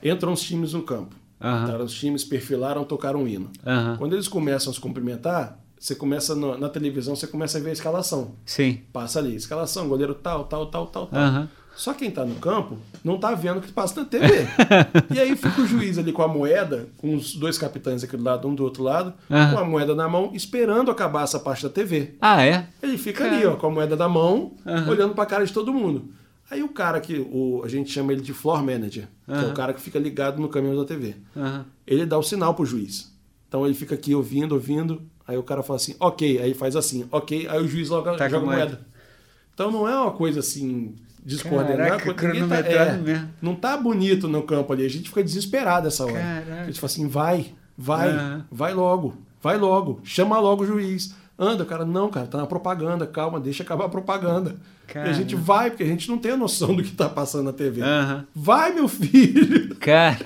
Entram os times no campo. Uhum. Os times perfilaram, tocaram um hino. Quando eles começam a se cumprimentar, você começa no, na televisão, você começa a ver a escalação.
Sim.
Passa ali, escalação, goleiro tal, tal, tal, tal, tal. Só quem está no campo não está vendo o que passa na TV. e aí fica o juiz ali com a moeda, com os dois capitães aqui do lado, um do outro lado, uhum. com a moeda na mão, esperando acabar essa parte da TV.
Ah, é?
Ele fica ali, ó, com a moeda na mão, uhum. olhando para a cara de todo mundo. Aí o cara que o, a gente chama ele de floor manager, uhum. que é o cara que fica ligado no caminho da TV. Ele dá o sinal pro juiz. Então ele fica aqui ouvindo, ouvindo. Aí o cara fala assim, ok. Aí faz assim, ok. Aí o juiz logo tá joga moeda. moeda. Então não é uma coisa assim descoordenado.
Caraca, tá, é,
não tá bonito no campo ali. A gente fica desesperado essa hora. Caraca. A gente fala assim, vai, vai, uhum. vai logo, vai logo, chama logo o juiz. Anda, cara, não, cara, tá na propaganda, calma, deixa acabar a propaganda. Cara. E a gente vai, porque a gente não tem a noção do que tá passando na TV. Uhum. Vai, meu filho!
Cara.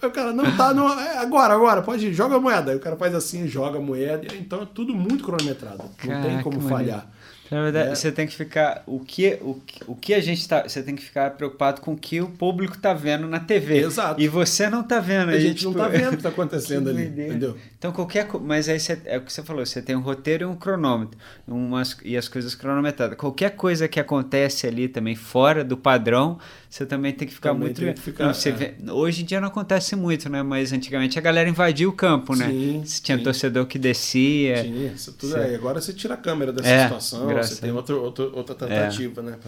Aí o cara, não tá, no, é, agora, agora, pode ir, joga a moeda. Aí o cara faz assim, joga a moeda. Então é tudo muito cronometrado. Não tem como falhar.
Na verdade, é. você tem que ficar. O que, o, o que a gente tá. Você tem que ficar preocupado com o que o público tá vendo na TV.
Exato.
E você não tá vendo.
A gente tipo, não tá vendo o que tá acontecendo ali. Entendeu?
Então, qualquer. Mas aí você, é o que você falou, você tem um roteiro e um cronômetro. Umas, e as coisas cronometradas. Qualquer coisa que acontece ali também fora do padrão, você também tem que ficar também muito. Que ficar, não, você é. vê, hoje em dia não acontece muito, né? Mas antigamente a galera invadia o campo, né? Sim, tinha sim. torcedor que descia.
Tinha, isso tudo você... aí. Agora você tira a câmera dessa é, situação você tem outro, outro, outra tentativa, é. né?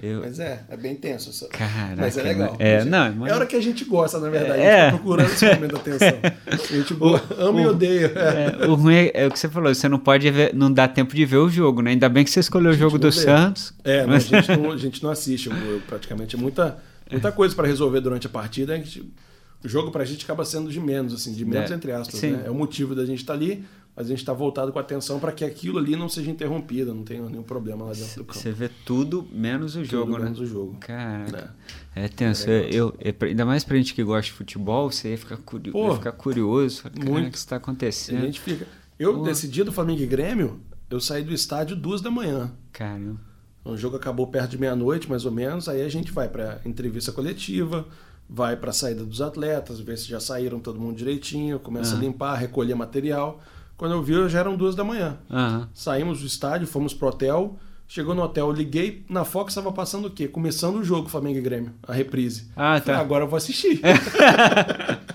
Eu... Mas é, é bem tenso. Essa...
Caraca,
mas é legal.
É, não, mas...
é hora que a gente gosta, na verdade. É. A gente tá procurando esse momento da atenção. A gente o, ama o, e odeia.
É, o ruim é, é, o que você falou, você não pode ver, não dá tempo de ver o jogo, né? Ainda bem que você escolheu o jogo do vê. Santos.
É, mas... não, a, gente não, a gente não assiste praticamente. É muita, muita coisa para resolver durante a partida. A gente, o jogo pra gente acaba sendo de menos, assim, de menos é. entre aspas. Né? É o motivo da gente estar tá ali a gente está voltado com atenção para que aquilo ali não seja interrompido, não tenha nenhum problema lá dentro do campo.
Você vê tudo menos o tudo jogo,
menos né? o jogo.
Cara, é, é tenso. É eu, eu, ainda mais pra gente que gosta de futebol, você Pô, ia ficar curioso. Muito. O que está acontecendo?
A gente fica. Eu, Pô. nesse dia do Flamengo e Grêmio, eu saí do estádio duas da manhã.
Caramba.
O jogo acabou perto de meia-noite, mais ou menos. Aí a gente vai para entrevista coletiva, vai para a saída dos atletas, ver se já saíram todo mundo direitinho, começa a limpar, recolher material. Quando eu vi, já eram duas da manhã.
Uhum.
Saímos do estádio, fomos pro hotel. Chegou no hotel, liguei, na Fox estava passando o quê? Começando o jogo Flamengo e Grêmio, a reprise.
Ah, tá.
Falei, agora eu vou assistir.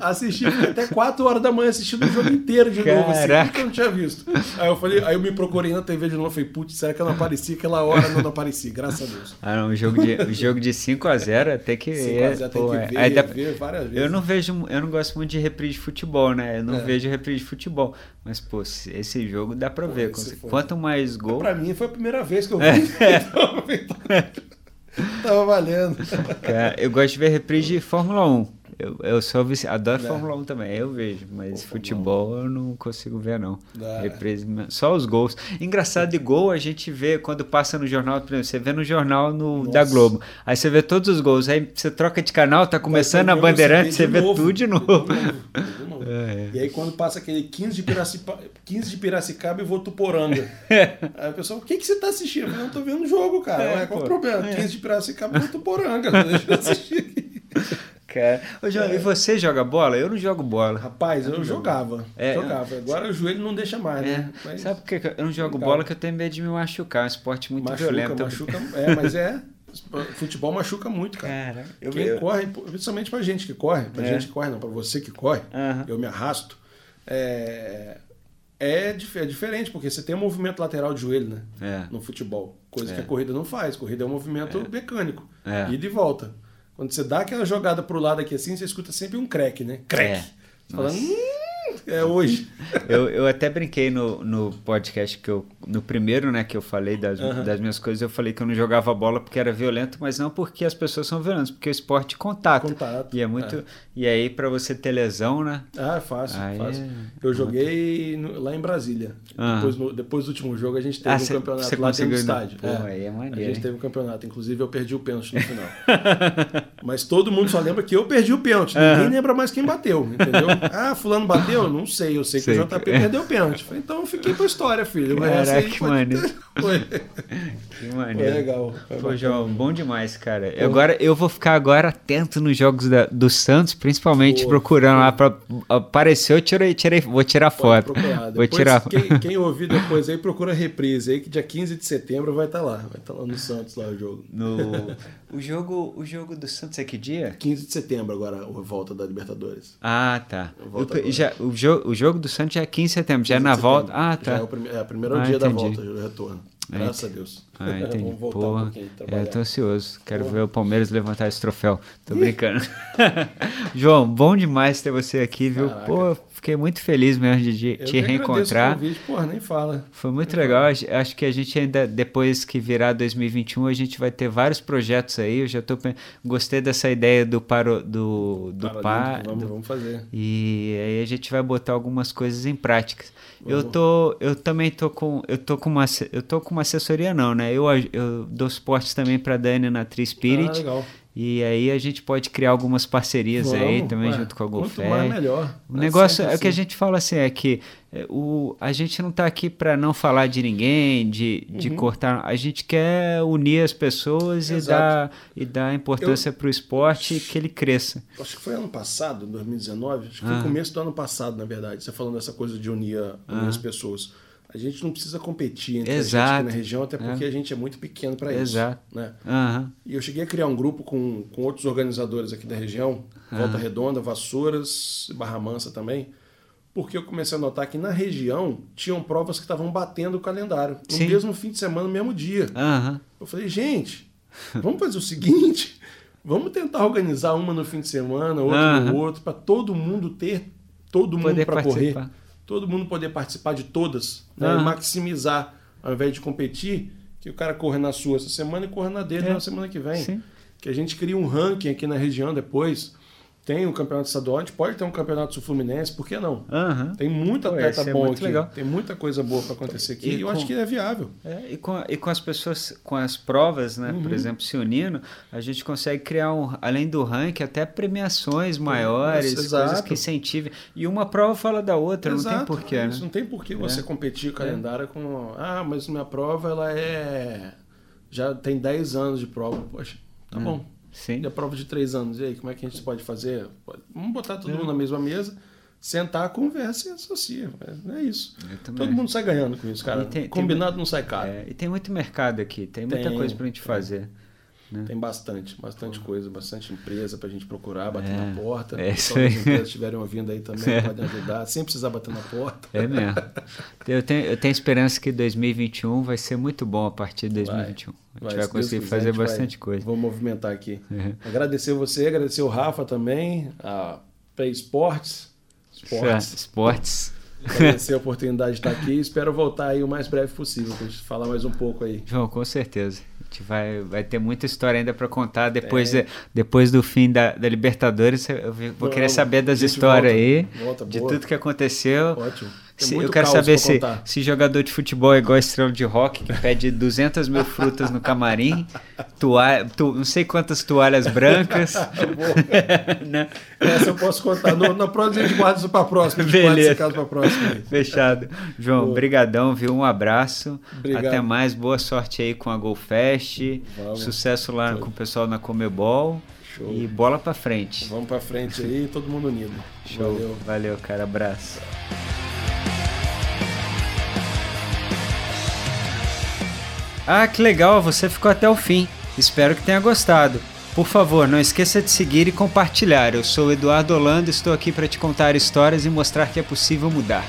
assisti até 4 horas da manhã assistindo o jogo inteiro de Caraca. novo, assim, que eu não tinha visto. Aí eu falei, aí eu me procurei na TV de novo, falei, putz, será que ela aparecia aquela hora? Não, não aparecia, graças a Deus.
Ah, não, o jogo de, o jogo de 5 a 0 até que
5 a 0 tem que é. ver, ver várias vezes.
Eu não vejo, eu não gosto muito de reprise de futebol, né? Eu não é. vejo reprise de futebol. Mas, pô, esse jogo dá pra pô, ver. Quanto mais gol.
Pra mim foi a primeira vez que eu vi. Tava valendo.
Cara, eu gosto de ver reprise de Fórmula 1. Eu, eu sou vici... adoro é. Fórmula 1 também, eu vejo, mas Pô, futebol eu não consigo ver, não. Reprise, só os gols. Engraçado de gol a gente vê quando passa no jornal, por exemplo, você vê no jornal no, da Globo. Aí você vê todos os gols, aí você troca de canal, tá começando a Bandeirante, você vê, tudo de novo. De novo,
de novo. É, é. E aí quando passa aquele 15 de, Piracicaba, 15 de Piracicaba e vou Tuporanga. aí o pessoal, o que, que você tá assistindo? Eu não tô vendo o jogo, cara. É, qual o problema? 15 é. de Piracicaba e vou Tuporanga. Deixa eu assistir.
Cara. Ô, João, é. e você joga bola? Eu não jogo bola.
Rapaz, eu, eu jogava. É, jogava. Agora o joelho não deixa mais, é. né?
Mas... Sabe por que eu não jogo bola? Que eu tenho medo de me machucar. É um esporte muito
machuca,
violento.
Machuca, é, mas é. Futebol machuca muito, cara. cara eu, Quem eu... corre, principalmente pra gente que corre, pra é. gente que corre, não, pra você que corre, uhum. eu me arrasto. É, é, é, diferente, porque você tem um movimento lateral de joelho, né?
É.
No futebol. Coisa que a corrida não faz. Corrida é um movimento mecânico. É. Ida e volta. Quando você dá aquela jogada pro lado aqui assim, você escuta sempre um crack, né? Crack. É. Falando, hum, é hoje.
eu, eu até brinquei no, no podcast que eu. No primeiro, né, que eu falei das, das minhas coisas, eu falei que eu não jogava bola porque era violento, mas não porque as pessoas são violentas, porque o esporte contato.
Contato.
E é muito. É. E aí, para você ter lesão, né?
Ah, é fácil, aí fácil. É... Eu joguei no, lá em Brasília. Depois, no, depois do último jogo, a gente teve ah, um cê, campeonato lá dentro do estádio.
Pô, é. aí é maneiro.
A gente teve um campeonato. Inclusive, eu perdi o pênalti no final. mas todo mundo só lembra que eu perdi o pênalti. Ninguém lembra mais quem bateu, entendeu? Ah, fulano bateu? Não sei. Eu sei, sei que o JP perdeu o pênalti. Então eu fiquei com a história, filho.
Caraca, que maneiro.
Foi.
Que maneiro.
Foi legal.
Foi Pô, João, bom demais, cara. Agora, eu vou ficar agora atento nos jogos da, do Santos, principalmente Pô, procurando lá para apareceu, eu tirei, tirei, vou tirar foto. Vou tirar.
Quem, quem, ouvir depois aí procura a reprise aí que dia 15 de setembro vai estar tá lá, vai estar tá lá no Santos lá o jogo.
No o jogo, o jogo do Santos é que dia?
15 de setembro agora, a volta da Libertadores.
Ah, tá. O, já, o, jogo, o jogo do Santos já é 15 de setembro, já é na volta. Ah, tá. Já
é o, prime, é o primeiro ah, dia entendi. da volta, o retorno. Graças a Deus.
Ah, entendi. Vamos voltar Porra, um pouquinho. É, eu tô ansioso. Quero Porra. ver o Palmeiras levantar esse troféu. Tô brincando. João, bom demais ter você aqui, viu? Caraca. Pô, fiquei muito feliz mesmo de te reencontrar.
Porra, nem fala.
Foi muito nem legal. Fala. Acho que a gente ainda, depois que virar 2021, a gente vai ter vários projetos aí. Eu já tô gostei dessa ideia do paro do do par.
Vamos, vamos fazer.
E aí a gente vai botar algumas coisas em práticas. Eu tô, eu também tô com, eu tô com uma, eu tô com uma assessoria não, né? Eu, eu dou suporte também para Dani na Tri Spirit. Ah,
legal.
E aí a gente pode criar algumas parcerias Vamos, aí também ué, junto com a GoFest.
Quanto mais melhor.
O negócio é assim. que a assim. gente fala assim, é que é, o, a gente não está aqui para não falar de ninguém, de, de uhum. cortar. A gente quer unir as pessoas e dar, e dar importância para o esporte que ele cresça.
Acho que foi ano passado, 2019, acho que foi o ah. começo do ano passado, na verdade, você falando dessa coisa de unir, unir ah. as pessoas. A gente não precisa competir entre Exato. a gente aqui na região, até porque é. a gente é muito pequeno para isso. Exato. Né? Uhum. E eu cheguei a criar um grupo com, com outros organizadores aqui da região, uhum. Volta Redonda, Vassouras, Barra Mansa também, porque eu comecei a notar que na região tinham provas que estavam batendo o calendário, no Sim. mesmo fim de semana, no mesmo dia. Uhum. Eu falei, gente, vamos fazer o seguinte, vamos tentar organizar uma no fim de semana, outra no outro, para todo mundo ter todo mundo para correr todo mundo poder participar de todas né? e maximizar, ao invés de competir, que o cara corra na sua essa semana e corra na dele é. na semana que vem. Sim. Que a gente cria um ranking aqui na região depois tem o campeonato estadual, a gente pode ter um campeonato sul-fluminense, por que não? Uhum. Tem muito atleta Pô, bom aqui, legal. tem muita coisa boa para acontecer aqui e, e eu com, acho que é viável.
É, e, com, e com as pessoas, com as provas, né, uhum. por exemplo, se unindo, a gente consegue criar, um, além do ranking, até premiações maiores, coisas que incentivem. E uma prova fala da outra, Exato, não tem porquê. É né?
Não tem porquê você é. competir o calendário é. com, ah, mas minha prova ela é... já tem 10 anos de prova, poxa, tá é. bom Sim. E a prova de três anos, e aí, como é que a gente pode fazer? Vamos botar todo é. mundo na mesma mesa, sentar, conversa e associa. É, é isso. Todo mundo sai ganhando com isso, cara. Tem, Combinado tem, não sai caro. É,
e tem muito mercado aqui, tem, tem muita coisa pra gente fazer.
Né? Tem bastante, bastante coisa, bastante empresa para a gente procurar, bater é, na porta. É isso aí. Se as empresas estiverem ouvindo aí também, é. podem ajudar, sem precisar bater na porta.
É mesmo. Eu tenho, eu tenho esperança que 2021 vai ser muito bom a partir de 2021. Vai, a gente vai, vai conseguir quiser, fazer bastante vai, coisa.
Vou movimentar aqui. Uhum. Agradecer você, agradecer o Rafa também, a Play Sports.
Sports. Esportes.
Agradecer a oportunidade de estar aqui. Espero voltar aí o mais breve possível para a gente falar mais um pouco aí.
João, com certeza gente vai, vai ter muita história ainda para contar depois, de, depois do fim da, da Libertadores. Eu vou querer saber das histórias volta, aí, volta, de tudo que aconteceu. Ótimo. Se, eu quero saber se, se jogador de futebol é igual estrela de rock, que pede 200 mil frutas no camarim, toalha, tu, não sei quantas toalhas brancas.
né? Essa eu posso contar. No, na próxima a gente guarda isso para a próxima. Beleza. Para próxima.
Fechado. João, Boa. brigadão, viu? Um abraço. Obrigado. Até mais. Boa sorte aí com a GoFest. Sucesso lá Foi. com o pessoal na Comebol. Show. E bola para frente.
Vamos para frente aí, todo mundo unido.
Show. Valeu, Valeu cara. Abraço. Ah, que legal, você ficou até o fim. Espero que tenha gostado. Por favor, não esqueça de seguir e compartilhar. Eu sou Eduardo Holanda e estou aqui para te contar histórias e mostrar que é possível mudar.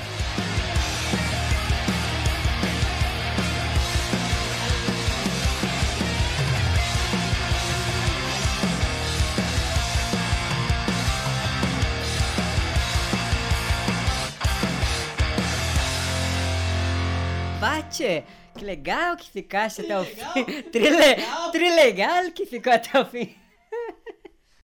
Bate! Que legal que ficaste até o fim. Trilegal. Trilegal que ficou até o fim.